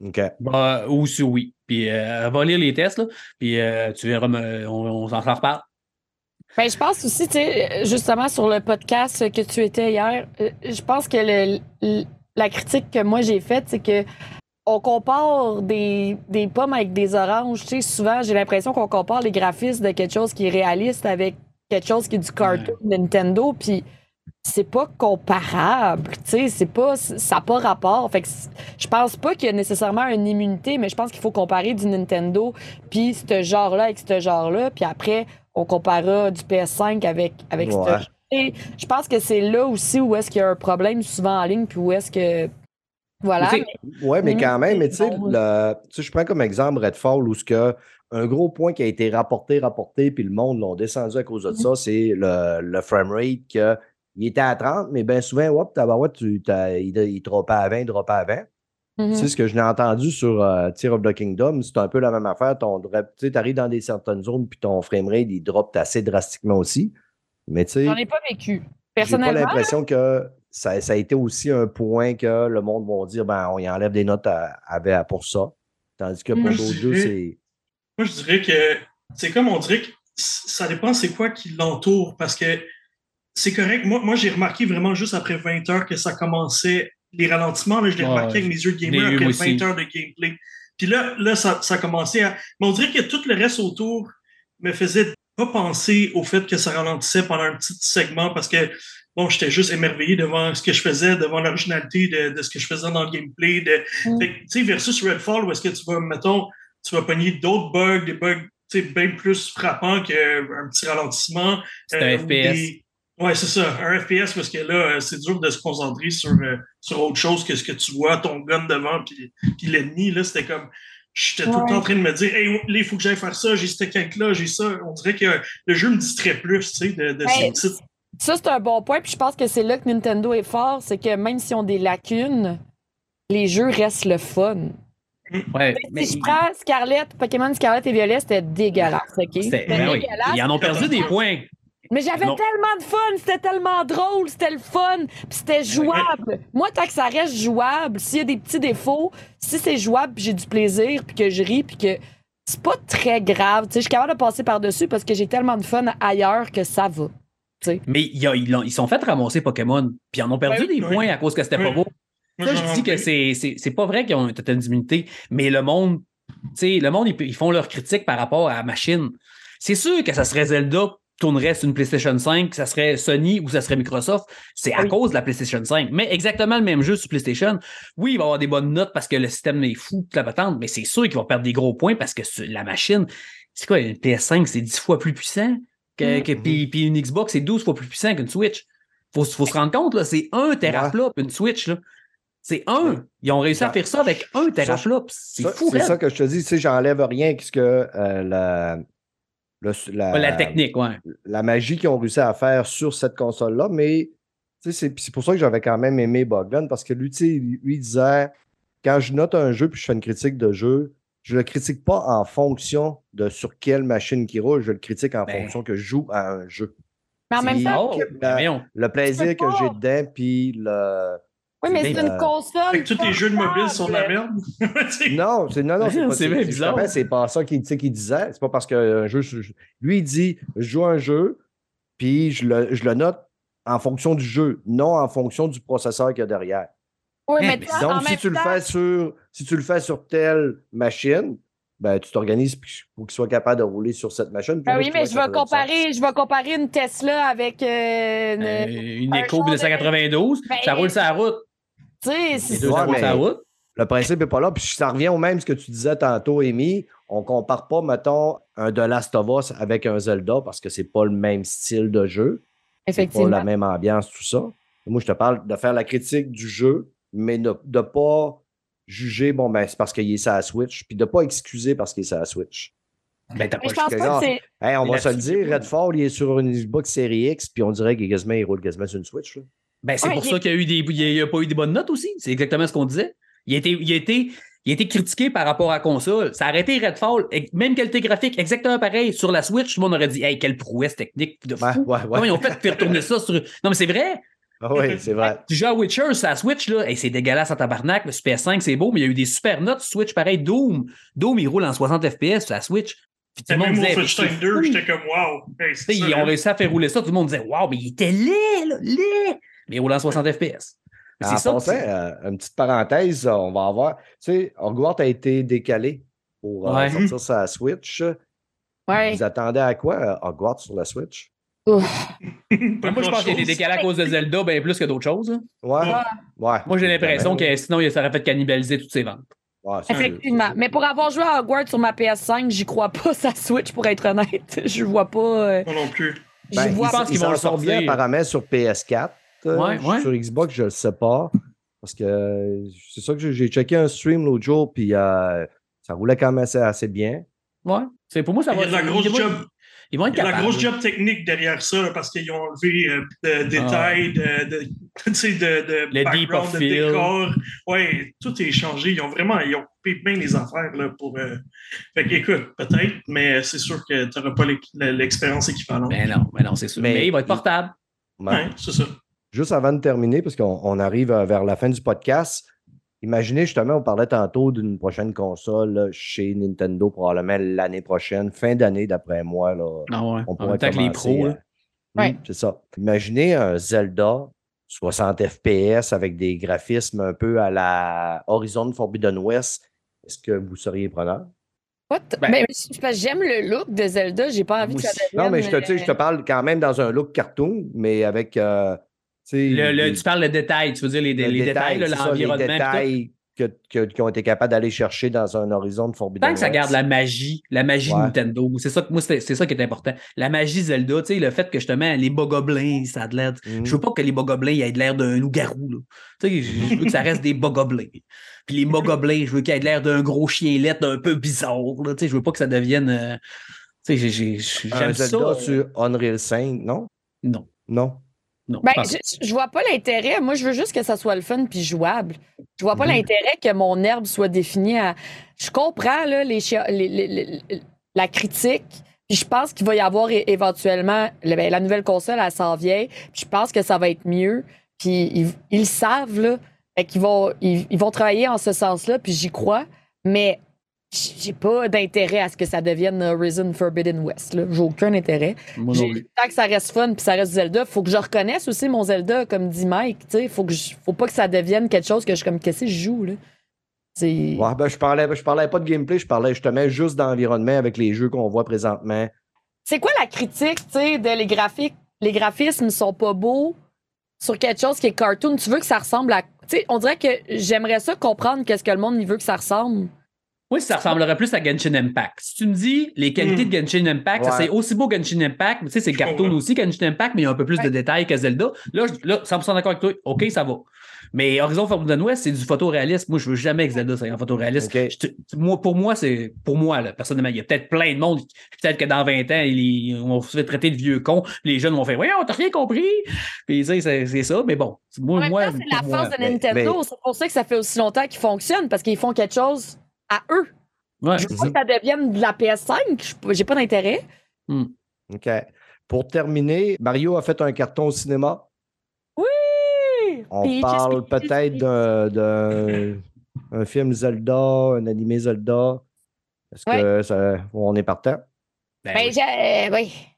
OK. Bah, ou sur Wii. Puis, euh, va lire les tests, là, puis euh, tu verras, me- on, on s'en reparle. Ben, je pense aussi, tu sais, justement, sur le podcast que tu étais hier, euh, je pense que le- le- la critique que moi j'ai faite, c'est que on compare des, des pommes avec des oranges. Tu sais, souvent, j'ai l'impression qu'on compare les graphismes de quelque chose qui est réaliste avec quelque chose qui est du cartoon Nintendo, puis c'est pas comparable, tu sais, c'est pas, ça n'a pas rapport. Fait que je pense pas qu'il y a nécessairement une immunité, mais je pense qu'il faut comparer du Nintendo puis ce genre-là avec ce genre-là, puis après, on comparera du PS5 avec, avec ce Ouais. et je pense que c'est là aussi où est-ce qu'il y a un problème souvent en ligne, puis où est-ce que. Voilà. Oui, mais quand même, mais tu sais, Bon, le- tu sais, je prends comme exemple Redfall où ce que un gros point qui a été rapporté, rapporté, puis le monde l'ont descendu à cause de ça, c'est le, le framerate que il était à 30, mais bien souvent, hop, tabarouette, tu, il, il droppait à 20, il droppait à 20. Mhm. Tu sais, ce que je n'ai entendu sur euh, Tear of the Kingdom, c'est un peu la même affaire. Tu arrives dans des certaines zones, puis ton framerate, il drop assez drastiquement aussi. Mais tu sais, J'en ai pas vécu. j'ai pas Personnellement, l'impression que ça, ça a été aussi un point que le monde va dire ben, on y enlève des notes à, à- à- pour ça. Tandis que pour Moi, je d'autres jeux, c'est. Moi, je dirais que c'est comme on dirait que ça dépend c'est quoi qui l'entoure parce que c'est correct. Moi, moi j'ai remarqué vraiment juste après 20 heures que ça commençait. Les ralentissements, là, je l'ai Ouais, remarqué avec mes yeux de gamer après moi 20 aussi. heures de gameplay. Puis là, là ça, ça commençait à. Mais on dirait que tout le reste autour me faisait pas penser au fait que ça ralentissait pendant un petit segment parce que bon, j'étais juste émerveillé devant ce que je faisais, devant l'originalité de, de ce que je faisais dans le gameplay. De, Mm. fait que, tu sais, versus Redfall, où est-ce que tu vas, mettons, tu vas pogner d'autres bugs, des bugs tu sais, bien plus frappants qu'un petit ralentissement. C'est un euh, ou FPS. des- Ouais, c'est ça, un FPS, parce que là, euh, c'est dur de se concentrer sur, euh, sur autre chose que ce que tu vois, ton gun devant, puis, puis l'ennemi, là, c'était comme. J'étais tout le temps en train de me dire, hey, là, il faut que j'aille faire ça, j'ai ce quête-là, j'ai ça. On dirait que le jeu me distrait plus, tu sais, de, de ces petites. ça, c'est un bon point. Puis je pense que c'est là que Nintendo est fort. C'est que même s'ils ont des lacunes, les jeux restent le fun. Ouais, mais si je prends Scarlet, Pokémon Scarlet et Violet, c'était dégueulasse, OK? c'était- ben oui. dégueulasse. Ils en ont perdu des points. Mais j'avais Non. tellement de fun, c'était tellement drôle, c'était le fun, puis c'était jouable. Moi, tant que ça reste jouable, s'il y a des petits défauts, si c'est jouable, puis j'ai du plaisir, puis que je ris, puis que c'est pas très grave. Tu sais, je suis capable de passer par-dessus parce que j'ai tellement de fun ailleurs que ça va. Mais il y a- ils sont fait ramasser Pokémon, puis ils en ont perdu Ouais, des oui. points à cause que c'était pas beau. Ça, je dis que c'est- c'est c'est pas vrai qu'ils ont une totale d'immunité, mais le monde, tu sais, le monde, ils, ils font leur critique par rapport à la machine. C'est sûr que ça serait Zelda tournerait sur une PlayStation 5, que ça serait Sony ou ça serait Microsoft. C'est à Oui. cause de la PlayStation 5. Mais exactement le même jeu sur PlayStation. Oui, il va avoir des bonnes notes parce que le système est fou, toute la patente, mais c'est sûr qu'il va perdre des gros points parce que la machine, c'est quoi, une PS5, c'est 10 fois plus puissant que, Mm. que- puis, puis une Xbox, c'est 12 fois plus puissant qu'une Switch. Faut, faut se rendre compte, là, c'est un teraflop, une Switch, là. C'est un. Ils ont réussi à faire ça avec un teraflop. C'est fou, C'est ça que je te dis, tu sais, j'enlève rien puisque euh, la, le- la, la technique, ouais. la magie qu'ils ont réussi à faire sur cette console-là, mais tu sais, c'est c'est pour ça que j'avais quand même aimé Bogdan, parce que lui, tu sais, lui, disait quand je note un jeu puis je fais une critique de jeu, je le critique pas en fonction de sur quelle machine qui roule, je le critique en Ben. fonction que je joue à un jeu. Mais en même C'est- temps, Oh, que- ben voyons. Le plaisir que j'ai dedans, puis le. Oui, mais c'est une euh, console. Fait que tous les jeux de mobile sont de la merde. <laughs> Non, c'est non, non, c'est pas bien bizarre. C'est pas ça qu'il qu'il disait. C'est pas parce qu'un jeu. Lui, il dit je joue un jeu, puis je le, je le note en fonction du jeu, non en fonction du processeur qu'il y a derrière. Oui, mais mais toi, en Donc, si même tu, le temps- fais sur, si tu le fais sur telle machine, ben, tu t'organises pour qu'il soit capable de rouler sur cette machine. Ah oui, mais je vais comparer, je vais comparer une Tesla avec euh, une- Euh, une char de- 292, Ben, ça roule sur la route. Tu sais, c'est Ouais, ça. Le principe n'est pas là. Puis ça revient au même ce que tu disais tantôt, Amy. On compare pas, mettons, un The Last of Us avec un Zelda parce que c'est pas le même style de jeu. C'est pas effectivement. la même ambiance, tout ça. Moi, je te parle de faire la critique du jeu, mais de ne pas juger, bon, ben, c'est parce qu'il est sur la Switch, puis de ne pas excuser parce qu'il est sur la Switch. Ben, t'as pas je pense que pas non. que c'est. Hey, on va se le dire. Redfall, il est sur une Xbox Series X, puis on dirait qu'il est quasiment- il roule quasiment sur une Switch. là. Ben, c'est Ouais, pour il- ça qu'il y a eu des. Il n'y a, pas eu des bonnes notes aussi. C'est exactement ce qu'on disait. Il a, été, il, a été, il a été critiqué par rapport à la console. Ça a arrêté Redfall, même qualité graphique, exactement pareil. Sur la Switch, tout le monde aurait dit Hey, quelle prouesse technique de fou. Ouais, ouais, ouais. Comment ils ont fait de faire tourner ça sur. Non, mais c'est vrai. Ah oui, c'est vrai. Tu joues à Witcher sur la Switch, là, hey, c'est dégueulasse en tabarnak. Le Super 5, c'est beau, mais il y a eu des super notes Switch pareil. Doom. Doom, il roule en 60 FPS sur la Switch. Puis tout le monde Même disait. Wolfenstein c'est 2, fou. j'étais comme wow. Hey, ils ont réussi à faire rouler ça. Tout le monde disait Waouh, mais il était laid, là, laid. Mais en 60 FPS. En C'est ça. passant, euh, une petite parenthèse, on va avoir. Tu sais, Hogwarts a été décalé pour euh, Ouais. sortir sa Switch. Ouais. Vous attendez à quoi, euh, Hogwarts sur la Switch? Ouf. Moi, je pense qu'il a été décalé à cause de Zelda, bien plus que d'autres choses. hein. Ouais. Ouais. ouais. Moi, j'ai l'impression Ben, que sinon, il- ça aurait fait cannibaliser toutes ses ventes. ouais, Effectivement. Mais pour avoir joué à Hogwarts sur ma PS5, j'y crois pas <laughs> sa Switch, pour être honnête. Je vois pas. euh, Moi non plus. je Ben, vois pense ils qu'ils vont le sortir. apparemment sur PS4. Euh, Ouais, ouais. Sur Xbox, je ne le sais pas. Parce que euh, c'est ça que j'ai- checké un stream l'autre jour, puis euh, ça roulait quand même assez, assez bien. Ouais. C'est pour moi, ça Il y va a de la ils grosse vont- job. Ils vont être Il y a la grosse job technique derrière ça, parce qu'ils ont enlevé euh, Ah. de détails, de, de, <laughs> tu sais, de, de Le deep background, of de décor. Ouais, tout est changé. Ils ont vraiment ils ont coupé bien les affaires là, pour. euh, Fait que, écoute, peut-être, mais c'est sûr que tu n'auras pas l'ex- l'expérience équivalente. Ben non, ben non, c'est sûr. Mais- Mais, il va être portable. Ouais. Ouais, c'est ça. Juste avant de terminer, parce qu'on on arrive euh, vers la fin du podcast, imaginez justement, on parlait tantôt d'une prochaine console là, chez Nintendo, probablement l'année prochaine, fin d'année d'après moi. Là, ouais. on pourrait que les commencer, pros, euh. Ouais. hmm, C'est ça. Imaginez un Zelda 60 FPS avec des graphismes un peu à la Horizon Forbidden West. Est-ce que vous seriez preneur? What? Ben- Ben, j'aime le look de Zelda, j'ai pas envie que ça. Non, mais je te, je te euh, parle quand même dans un look cartoon, mais avec. euh, Le- tu parles de détails, tu veux dire les, le les détails, l'environnement. Les détails que, que- qu'ils ont été capables d'aller chercher dans un horizon de Forbidden Tant que ça garde la magie, la magie Ouais. de Nintendo. C'est ça que moi, c'est c'est ça qui est important. La magie Zelda, tu sais, le fait que justement, les bogoblins, ça a de l'air. Mhm. Je veux pas que les bogoblins aient de l'air d'un loup-garou. Tu sais, je veux que ça reste des bogoblins. Puis les bogoblins, je veux qu'ils aient de l'air d'un gros chien lettre un peu bizarre. Tu sais, je veux pas que ça devienne. euh, Tu sais, j'aime ça. Zelda euh, sur Unreal 5, non? Non. Non? Non. Ben, je je, vois pas l'intérêt. Moi, je veux juste que ça soit le fun puis jouable. Je vois pas Mhm. l'intérêt que mon herbe soit définie à. Je comprends là, les, la critique. Puis je pense qu'il va y avoir éventuellement le- ben, la nouvelle console, elle s'en vient. Puis je pense que ça va être mieux. Puis ils, ils le savent là. Fait qu'ils vont, ils, ils vont travailler en ce sens-là. Puis j'y crois. Mais j'ai pas d'intérêt à ce que ça devienne Horizon Forbidden West. là. J'ai aucun intérêt. Moi non J'ai- plus. Tant que ça reste fun puis ça reste Zelda, faut que je reconnaisse aussi mon Zelda, comme dit Mike. Tu sais, faut que je- faut pas que ça devienne quelque chose que je comme qu'est-ce que je joue là? C'est Ouais, ben, je parlais, je parlais pas de gameplay, je parlais justement juste d'environnement avec les jeux qu'on voit présentement. c'est quoi la critique, tu sais, de les graphiques, les graphismes sont pas beaux sur quelque chose qui est cartoon? Tu veux que ça ressemble à, tu sais, on dirait que j'aimerais ça comprendre qu'est-ce que le monde il veut que ça ressemble. Moi, ça ressemblerait plus à Genshin Impact. Si tu me dis les qualités de Genshin Impact, ça c'est aussi beau Genshin Impact, mais tu sais, c'est cartoon aussi Genshin Impact, mais il y a un peu plus de détails que Zelda. Là, je- là 100% d'accord avec toi. OK, ça va. Mais Horizon Forbidden West, c'est du photoréalisme. Moi, je veux jamais que Zelda soit en photoréalisme. OK. Je te- moi, pour moi, c'est pour moi, là, personnellement, il y a peut-être plein de monde. Peut-être que dans 20 ans, ils vont se faire traiter de vieux cons. Les jeunes vont faire Voyons, t'as rien compris? Puis tu sais, c'est c'est ça. Mais bon, moi, c'est la moi, force de mais- Nintendo. mais- C'est pour ça que ça fait aussi longtemps qu'ils fonctionnent parce qu'ils font quelque chose à eux. ouais. Je veux pas que ça devienne de la PS5. je- J'ai pas d'intérêt. OK. Pour terminer, Mario a fait un carton au cinéma. Oui! On parle peut-être d'un un film Zelda, un animé Zelda. Est-ce que ça, on est partant? Ben Ben, oui.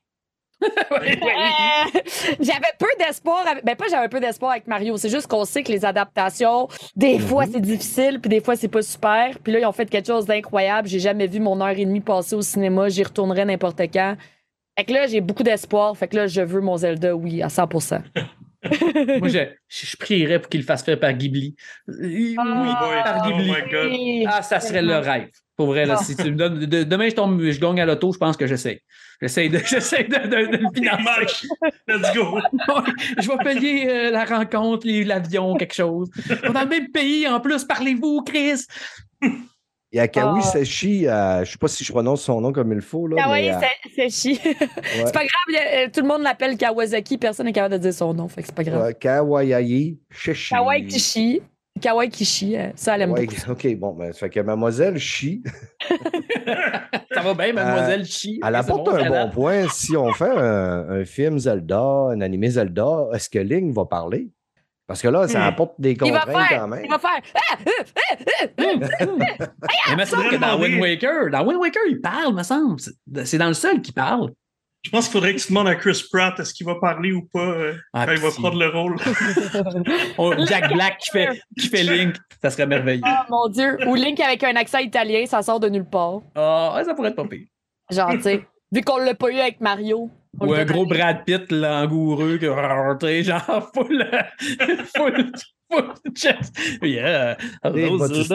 <laughs> j'avais peu d'espoir. avec- Ben, pas j'avais peu d'espoir avec Mario. C'est juste qu'on sait que les adaptations, des fois, c'est difficile, puis des fois, c'est pas super. Puis là, ils ont fait quelque chose d'incroyable. J'ai jamais vu mon heure et demie passer au cinéma. J'y retournerai n'importe quand. Fait que là, j'ai beaucoup d'espoir. Fait que là, je veux mon Zelda, oui, à 100 Moi, <laughs> je, je, prierais pour qu'il le fasse faire par Ghibli. Oui, Ah, par oh Ghibli. Ah, ça serait le rêve. Pour vrai, là, Ah. si tu me donnes. de- demain, je tombe, je gagne à l'auto, je pense que j'essaie. J'essaie de, <laughs> j'essaie de, de, de financer. Let's go. <laughs> je vais payer euh, la rencontre, l'avion, quelque chose. On est dans le même pays, en plus, parlez-vous, Chris. Il y a Kawi. Seshi, euh, je sais pas si je prononce son nom comme il faut. Là, Kawaii, mais, euh, <laughs> c'est pas grave, euh, tout le monde l'appelle Kawasaki, personne n'est capable de dire son nom, fait que c'est pas grave. euh, Kawaii Seshi. Kawaii Kishi. Kawaii Kishi, euh, ça, elle aime Ouais, beaucoup. OK, bon, ben, ça fait que Mademoiselle Chi, <laughs> Ça va bien, mademoiselle Chi. elle C'est apporte bon, un talent. bon point. Si on fait un, un film Zelda, un animé Zelda, est-ce que Link va parler? Parce que là, ça Hmm. apporte des Il va contraintes faire, quand même. il va faire. Ah, ah, ah, ah, ah. Mais il me semble que dans Wind Waker, dans Wind Waker, il parle, me semble. C'est- dans le seul qui parle. Je pense qu'il faudrait que tu demandes à Chris Pratt est-ce qu'il va parler ou pas euh, Ah, quand il va prendre le rôle. Oh, Jack Black qui fait, qui fait Link, ça serait merveilleux. Ah, mon Dieu. Ou Link avec un accent italien, ça sort de nulle part. Ah, ça pourrait être pas pire. Genre, tu sais, vu qu'on l'a pas eu avec Mario. Ou un gros. Brad Pitt langoureux, que, genre full, <laughs> full, full chest. Yeah. Rose.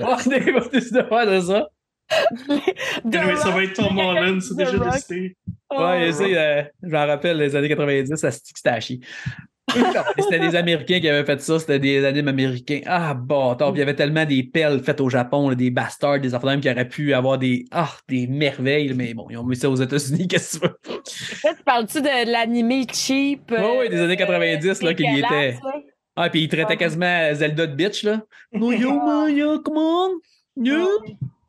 Oh, Dave Bautista, ouais, c'est ça. <laughs> Anyway, ça va être Tom Holland, c'est déjà décidé. Ouais, Oh. tu sais, euh, je m'en rappelle, les années 90, ça se c'était à chier. C'était des Américains qui avaient fait ça, c'était des animes américains. Ah, attends, puis il y avait tellement des pelles faites au Japon, là, des bastards, des même qui auraient pu avoir des, ah, des merveilles, mais bon, ils ont mis ça aux États-Unis, <laughs> qu'est-ce que tu veux? Là, tu parles-tu de l'animé cheap? Ouais, ouais, des années 90, là, qu'il était. Ah, puis il traitait quasiment Zelda de bitch, là. <laughs> No, yo, man, yo, come on, yo.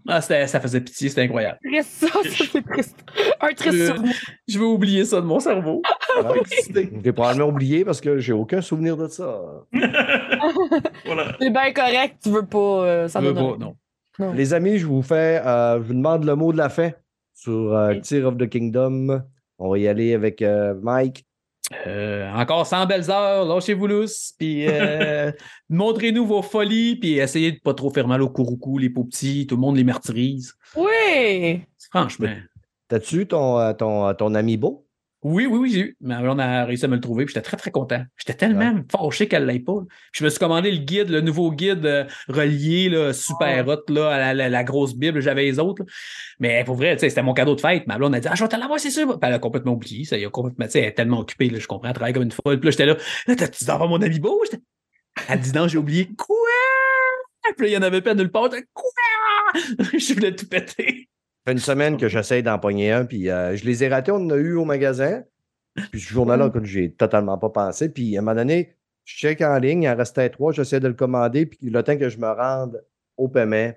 Ah, c'était- ça faisait pitié, c'était incroyable. Triste, ça, ça, c'est triste. Un triste Euh, souvenir. Je vais oublier ça de mon cerveau. Ah, J'ai probablement oublié parce que j'ai aucun souvenir de ça. <laughs> voilà. C'est bien correct, tu veux pas. euh, ça Je veux pas, non. non. Les amis, je vous fais, euh, je vous demande le mot de la fin sur euh, Oui. Tear of the Kingdom. On va y aller avec euh, Mike. Euh, encore 100 belles heures, lâchez-vous lousse, puis euh, <laughs> montrez-nous vos folies, puis essayez de pas trop faire mal au couroucou, les pauvres petits, tout le monde les martyrise. Oui! Franchement. T'as-tu ton, euh, ton, ton ami beau? Oui, oui, oui, j'ai eu. Mais on a réussi à me le trouver, puis j'étais très, très content. J'étais tellement fâché qu'elle l'ait pas. Puis je me suis commandé le guide, le nouveau guide euh, relié, là, super hot, là, à la, la- la grosse Bible, j'avais les autres. là. Mais pour vrai, tu c'était mon cadeau de fête. Ma blonde a dit Ah, je vais te l'avoir, c'est sûr. Puis elle a complètement oublié. Ça, il a complètement, tu elle est tellement occupée, là, je comprends, elle travaille comme une folle. Puis là, j'étais là, là, t'as-tu d'avoir mon ami beau? Elle dit non, j'ai oublié. Quoi? Puis là, il y en avait pas nulle part. Quoi? <laughs> je voulais tout péter. Fait une semaine que j'essaie d'en pogner un, puis euh, je les ai ratés, on en a eu au magasin. Puis ce journal-là, Mm. que j'ai totalement pas pensé. Puis à un moment donné, je check en ligne, il en restait trois, j'essaie de le commander, puis le temps que je me rende au paiement.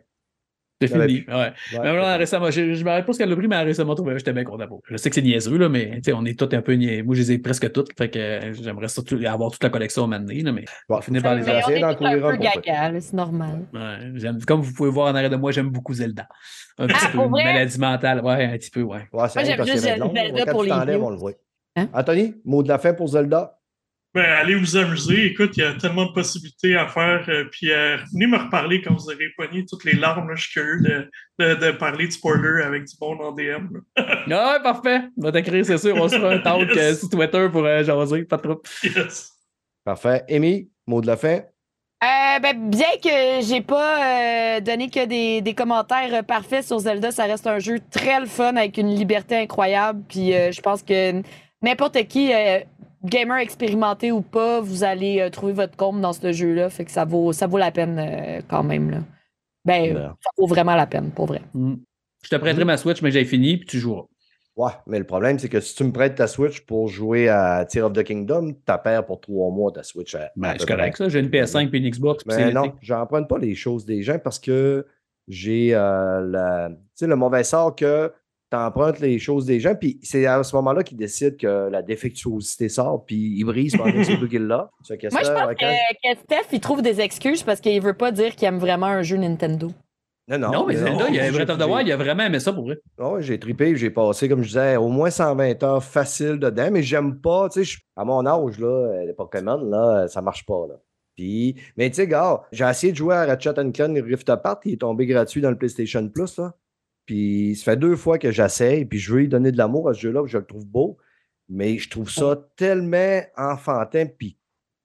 C'est fini. Ouais. ouais, Mais voilà, récemment, je, je me rappelle pas ce qu'elle a pris, mais elle a récemment trouvé. J'étais bien content pour. Je sais que c'est niaiseux, là, mais tu sais, on est tous un peu niaiseux. Moi, je les ai presque toutes. Fait que euh, j'aimerais surtout avoir toute la collection donné, là, mais Bon, on finit par les essayer d'en un peu gaga, c'est normal. ouais, j'aime- comme vous pouvez voir en arrière de moi, j'aime beaucoup Zelda. Un petit Ah, peu. maladie mentale. Ouais, un petit peu, ouais. Ouais, c'est Moi, j'aime juste. Zelda pour les. Hein? Anthony, mot de la fin pour Zelda? Ben, allez vous amuser. Écoute, il y a tellement de possibilités à faire. euh, puis euh, venez me reparler quand vous aurez pogné toutes les larmes. là. Je suis curieux de, de, de parler de spoiler avec du monde en DM. <laughs> Ouais, parfait. On va t'écrire, c'est sûr. On se fera un talk <laughs> Yes. euh, sur Twitter pour euh, jaser. Pas trop. Yes. Parfait. Amy, mot de la fin? Euh, ben, bien que j'ai pas euh, donné que des, des commentaires euh, parfaits sur Zelda, ça reste un jeu très le fun avec une liberté incroyable. Puis euh, je pense que n'importe qui, euh, gamer expérimenté ou pas, vous allez euh, trouver votre compte dans ce jeu-là. Fait que ça vaut, ça vaut la peine euh, quand même. Là. Ben, Ben. ça vaut vraiment la peine, pour vrai. Mm. Je te prêterai ma Switch, mais j'ai fini, puis tu joueras. Ouais, mais le problème, c'est que si tu me prêtes ta Switch pour jouer à Tear of the Kingdom, tu perds pour trois mois ta Switch. À, Ben, c'est correct, ça. J'ai une PS5 puis une Xbox. Mais c'est non, l'été. j'emprunte pas les choses des gens parce que j'ai euh, la- tu sais, le mauvais sort que tu empruntes les choses des gens, puis c'est à ce moment-là qu'ils décident que la défectuosité sort, puis ils brisent pendant que c'est qui que Moi, je pense que, Steph, il trouve des excuses parce qu'il veut pas dire qu'il aime vraiment un jeu Nintendo. Non, non, Non, mais Zelda, il y a Breath of the Wild, il a vraiment aimé ça pour vrai. Ouais, j'ai trippé, j'ai passé, comme je disais, au moins 120 heures facile dedans, mais j'aime pas, tu sais, à mon âge, là, les Pokémon, là, ça marche pas, là. Puis, mais tu sais, gars, j'ai essayé de jouer à Ratchet Clank Rift Apart, il est tombé gratuit dans le PlayStation Plus, là. Puis, ça fait deux fois que j'essaye, puis je veux lui donner de l'amour à ce jeu-là, puis je le trouve beau, mais je trouve ça tellement enfantin, puis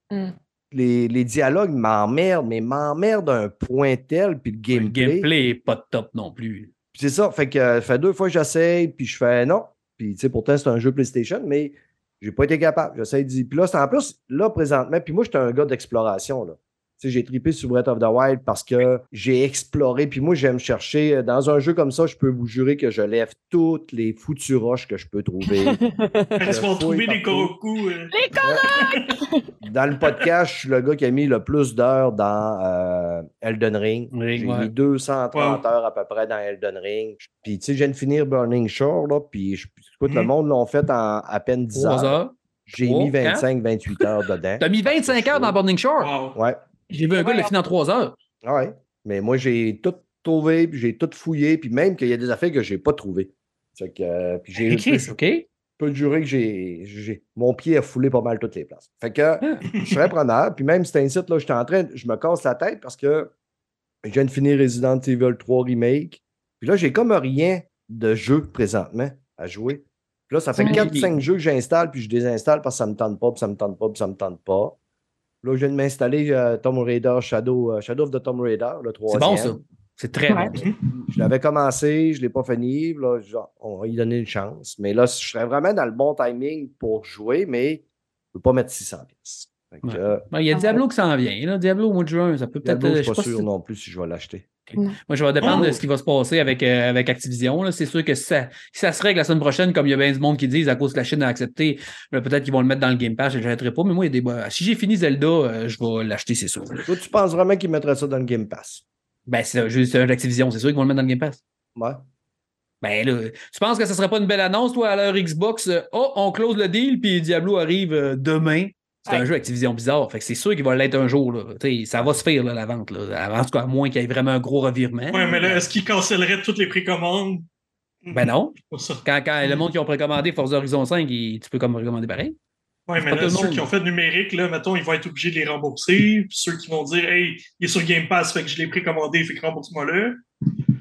Mm. les, les dialogues m'emmerdent, mais m'emmerdent d'un point tel, puis le Le gameplay. gameplay est pas top non plus. Puis c'est ça, fait que ça fait deux fois que j'essaye, puis je fais non. Puis tu sais, pourtant, c'est un jeu PlayStation, mais j'ai pas été capable. J'essaie d'y. Puis là, c'est en plus, là, présentement, puis moi, j'étais un gars d'exploration, là. Sais, j'ai trippé sur Breath of the Wild parce que j'ai exploré. Puis moi, j'aime chercher. Dans un jeu comme ça, je peux vous jurer que je lève toutes les foutues roches que je peux trouver. Tu vas trouver des Koroku. euh? Les <laughs> Koroku! Dans le podcast, je suis le gars qui a mis le plus d'heures dans euh, Elden Ring. Ring, J'ai ouais. mis 230 Wow. heures à peu près dans Elden Ring. Puis, tu sais, je viens de finir Burning Shore, là. Puis, je- écoute, le Mhm. monde l'ont fait en à peine 10 Trois heures. heures? J'ai mis 25, 28 heures dedans. T'as mis 25 heures dans Burning Shore? Wow. Ouais. J'ai vu un gars le finir en 3 heures. Ah Ouais. Mais moi, j'ai tout trouvé, puis j'ai tout fouillé, puis même qu'il y a des affaires que j'ai pas trouvées. Fait que, euh, puis j'ai, Chris, je OK? peux jurer que j'ai, j'ai- mon pied a foulé pas mal toutes les places. Fait que Ah. je serais preneur. Puis même c'était un site, là, j'étais en train, je me casse la tête parce que je viens de finir Resident Evil 3 Remake. Puis là, j'ai comme rien de jeu présentement à jouer. Puis là, ça fait Ouais. 4-5 jeux que j'installe, puis je désinstalle parce que ça me tente pas, puis ça me tente pas, puis ça me tente pas. Là, je viens de m'installer euh, Tomb Raider Shadow, euh, Shadow of the Tomb Raider, le C'est troisième. bon, ça. C'est très Ouais. bon. Je l'avais commencé, je ne l'ai pas fini. Là, genre, on va y donner une chance. Mais là, je serais vraiment dans le bon timing pour jouer, mais je ne peux pas mettre 600 pièces. Ouais. euh, Ouais, Il y a Diablo qui s'en vient. Là. Diablo au mois de juin, ça peut peut-être. Euh, je je suis sais pas pas sûr si- non plus si je vais l'acheter. Moi, je vais dépendre Oh. de ce qui va se passer avec, euh, avec Activision. C'est sûr que si ça, si ça se règle la semaine prochaine, comme il y a bien du monde qui disent à cause que la Chine a accepté, là, peut-être qu'ils vont le mettre dans le Game Pass je ne l'achèterai pas. Mais moi, il y a des. Si j'ai fini Zelda, euh, je vais l'acheter, c'est sûr. Toi, tu penses vraiment qu'ils mettraient ça dans le Game Pass? Ben, c'est un jeu c'est sûr qu'ils vont le mettre dans le Game Pass. Ouais. Ben là, tu penses que ce serait pas une belle annonce, toi, à leur Xbox? euh, oh, on close le deal, puis Diablo arrive demain? C'est un jeu Activision bizarre. Fait que c'est sûr qu'il va l'être un jour. Là. Ça va se faire, là, la vente. Là. En tout cas, à moins qu'il y ait vraiment un gros revirement. Ouais, mais là, est-ce qu'ils cancelleraient toutes les précommandes? Ben non. <laughs> Quand, quand le monde qui ont précommandé Forza Horizon 5, il- tu peux comme précommander pareil. C'est mais là, ceux monde. qui ont fait numérique, là, mettons, ils vont être obligés de les rembourser. Puis ceux qui vont dire, hey, il est sur Game Pass, fait que je l'ai précommandé, fait que rembourse-moi-le.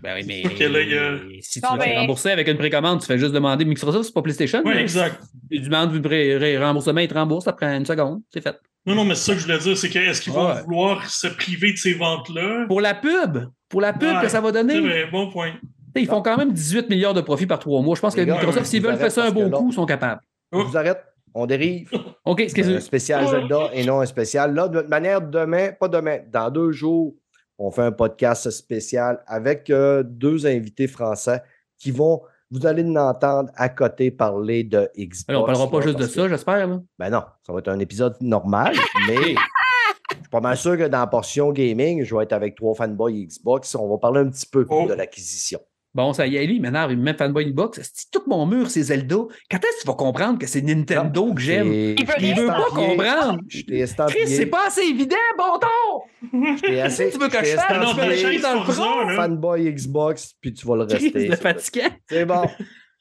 Ben oui, mais <laughs> là, a- si tu Non, veux te mais- rembourser avec une précommande, tu fais juste demander Microsoft, c'est pas PlayStation. Là. exact. Tu demandes du remboursement, il te rembourse, ça prend une seconde, c'est fait. Non, non, mais c'est ça que je voulais dire, c'est que est-ce qu'ils vont Ouais. vouloir se priver de ces ventes-là? Pour la pub, pour la pub Ouais, que ça va donner. C'est vrai, bon point. T'sais, Ils font quand même 18 milliards de profits par trois mois. Je pense que gars, Microsoft, s'ils veulent faire ça un bon coup, sont capables. Je vous arrête. On dérive. OK, Un excusez-moi. spécial Zelda et non un spécial. Là, de toute manière, demain, pas demain, dans deux jours, on fait un podcast spécial avec euh, deux invités français qui vont, vous allez l'entendre à côté parler de Xbox. Alors, on parlera pas juste de que- ça, j'espère. Ben non, ça va être un épisode normal, <laughs> mais je suis pas mal sûr que dans la portion gaming, je vais être avec trois fanboys Xbox. On va parler un petit peu Oh. de l'acquisition. Bon, ça y est, lui, il m'énerve, il me met Fanboy Box. C'est tout mon mur, c'est Zelda. Quand est-ce que tu vas comprendre que c'est Nintendo que j'aime? Il veut Il pas comprendre. Chris, c'est pas assez évident, bon ton! assez- Tu veux que je fasse? Le dans le front? fanboy Xbox, puis tu vas le Chris, rester. c'est fatigant. C'est bon.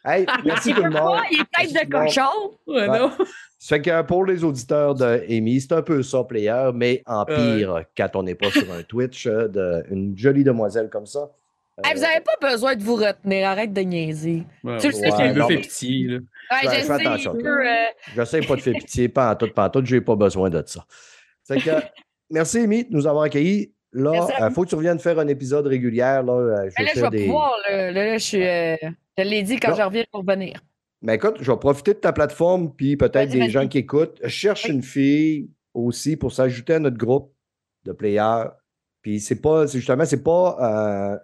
Hey, <laughs> merci tout le monde. Il est tête de cochon. Ouais, non. Ça fait que pour les auditeurs de Amy, c'est un peu ça, player, mais en pire quand on n'est pas sur un Twitch euh, de, une jolie demoiselle comme ça. Hey, Euh, vous n'avez pas besoin de vous retenir. Arrête de niaiser. Ouais, Tu le sais ouais, non, mais- pitié. Là. Ouais, Ouais, je fais sais, attention, euh, J'essaie pas de faire pitié, pas en tout, pas en tout, j'ai pas besoin de ça. C'est que, <laughs> merci Amy de nous avoir accueillis. Là, il faut que tu reviennes faire un épisode régulier. Là, euh, je vais là, je faire vais des... pouvoir. Là, là, là, je suis. euh, je l'ai dit quand Non. je reviens pour venir. Mais écoute, je vais profiter de ta plateforme, puis peut-être des vas-y. gens qui écoutent. Je cherche Oui. une fille aussi pour s'ajouter à notre groupe de players. Puis c'est pas, c'est justement, c'est pas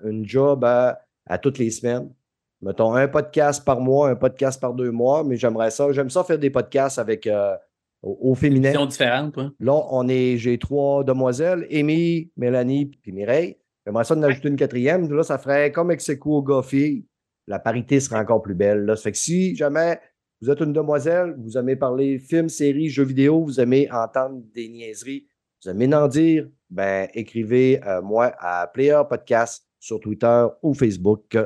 euh, une job à, à toutes les semaines. Mettons un podcast par mois, un podcast par deux mois, mais j'aimerais ça. J'aime ça faire des podcasts avec euh, au, au féminin. Vision différente, toi. Là, on est, j'ai trois demoiselles, Amy, Mélanie, puis Mireille. J'aimerais ça en ajouter une quatrième. Là, ça ferait comme ex aequo gars-filles. La parité serait encore plus belle. Là. Ça fait que si jamais vous êtes une demoiselle, vous aimez parler films, séries, jeux vidéo, vous aimez entendre des niaiseries, vous aimez en dire, ben écrivez euh, à Player Podcast sur Twitter ou Facebook.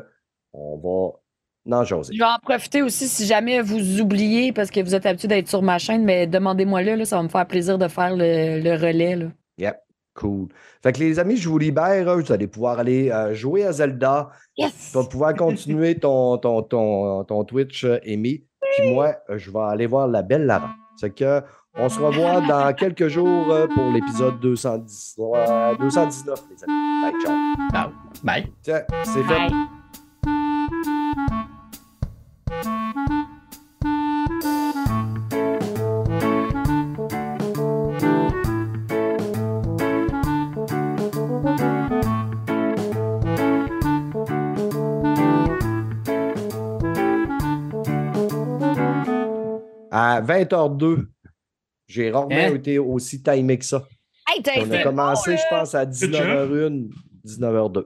On va en jaser. Je vais en profiter aussi si jamais vous oubliez parce que vous êtes habitué d'être sur ma chaîne, mais demandez-moi là, là, ça va me faire plaisir de faire le, le relais. Là. Yep, cool. Fait que les amis, je vous libère. hein. Vous allez pouvoir aller euh, jouer à Zelda. Yes! Tu vas pouvoir continuer <laughs> ton, ton, ton, ton Twitch, euh, Amy. Puis moi, je vais aller voir la belle Lara. C'est que on se revoit dans quelques jours euh, pour l'épisode 219, les amis. Bye, ciao. Ciao. Bye. Tiens, c'est fait. À 20h02, j'ai rarement Hein? été aussi timé que ça. Hey, t'as On a commencé, bon, je pense, à 19h01, 19h02.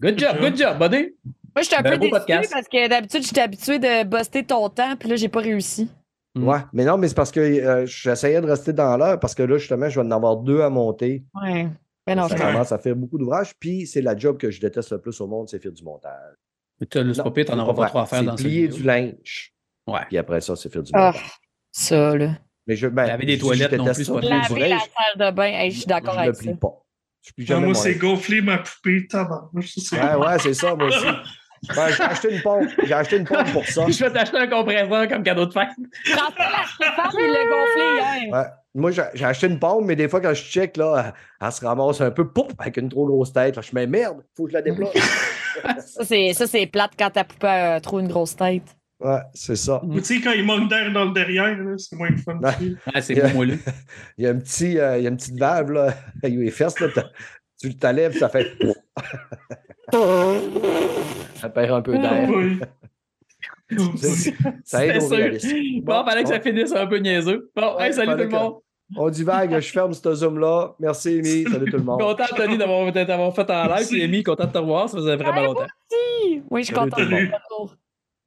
Good job, good job, buddy. Moi, j'étais un Ben, peu podcast. parce que d'habitude, j'étais habituée de buster ton temps, puis là, j'ai pas réussi. Mm. Ouais, mais non, mais c'est parce que euh, j'essayais de rester dans l'heure parce que là, justement, je vais en avoir deux à monter. Ouais. Ben non, ça je commence à faire beaucoup d'ouvrages. Puis c'est la job que je déteste le plus au monde, c'est faire du montage. Mais tu c'est Non, pas pire, t'en c'est auras pas trop à faire C'est dans cette plier du linge. Ouais. Puis après ça, c'est faire du Ah, montage. ça, là. Mais je, ben, Laver des toilettes non plus, ça. c'est pas Laver la linge, salle de bain, hey, je suis d'accord je ne avec le ça. plie pas. Je plie Ah, jamais moi, mon c'est gonfler ma poupée c'est- Ouais, ouais, c'est ça, moi aussi. <laughs> Ben, j'ai acheté une pompe. J'ai acheté une pompe pour ça. <laughs> Je vais t'acheter un compresseur comme cadeau de fête. François, la Stéphane, il l'a gonflé hier. Ouais. Moi, j'ai acheté une pompe, mais des fois, quand je check, là, elle, elle se ramasse un peu pouf, avec une trop grosse tête. Là, je me dis, merde, faut que je la déploie. <laughs> Ça, c'est, ça, c'est plate quand ta poupée a trop une grosse tête. Ouais, c'est ça. Ou tu sais, quand il manque d'air dans le derrière, là, c'est moins fun. Ouais. Ah, c'est beau moelleux. <laughs> Il y a, un petit, euh, il y a une petite valve, là, <laughs> avec les fesses, là. Tu ta lèvres, ça fait. <laughs> ça perd un peu d'air. Oui. C'est- Ça aide au réalisme. Bon, fallait que ça finisse un peu niaiseux. Bon, Ouais, hey, salut tout le que- monde. On divague, je ferme ce zoom-là. Merci, Amy. Salut tout le monde. Content, Tony, d'avoir fait en live. Puis Amy, content de te revoir. Ça faisait vraiment longtemps. Oui, je suis tout de le ton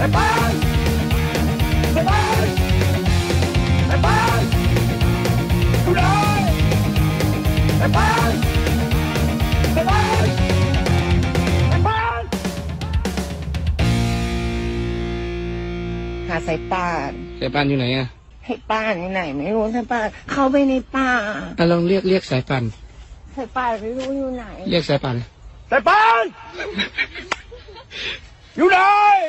หาสายป่าน สายป่านอยู่ไหนอะให้ป่านอยู่ไหน ไม่รู้สายป่านเข้าไปในป่าอะลองเรียกเรียกสายป่านสายป่านไม่รู้อยู่ไหน เรียกสายป่าน Stéphane! You die!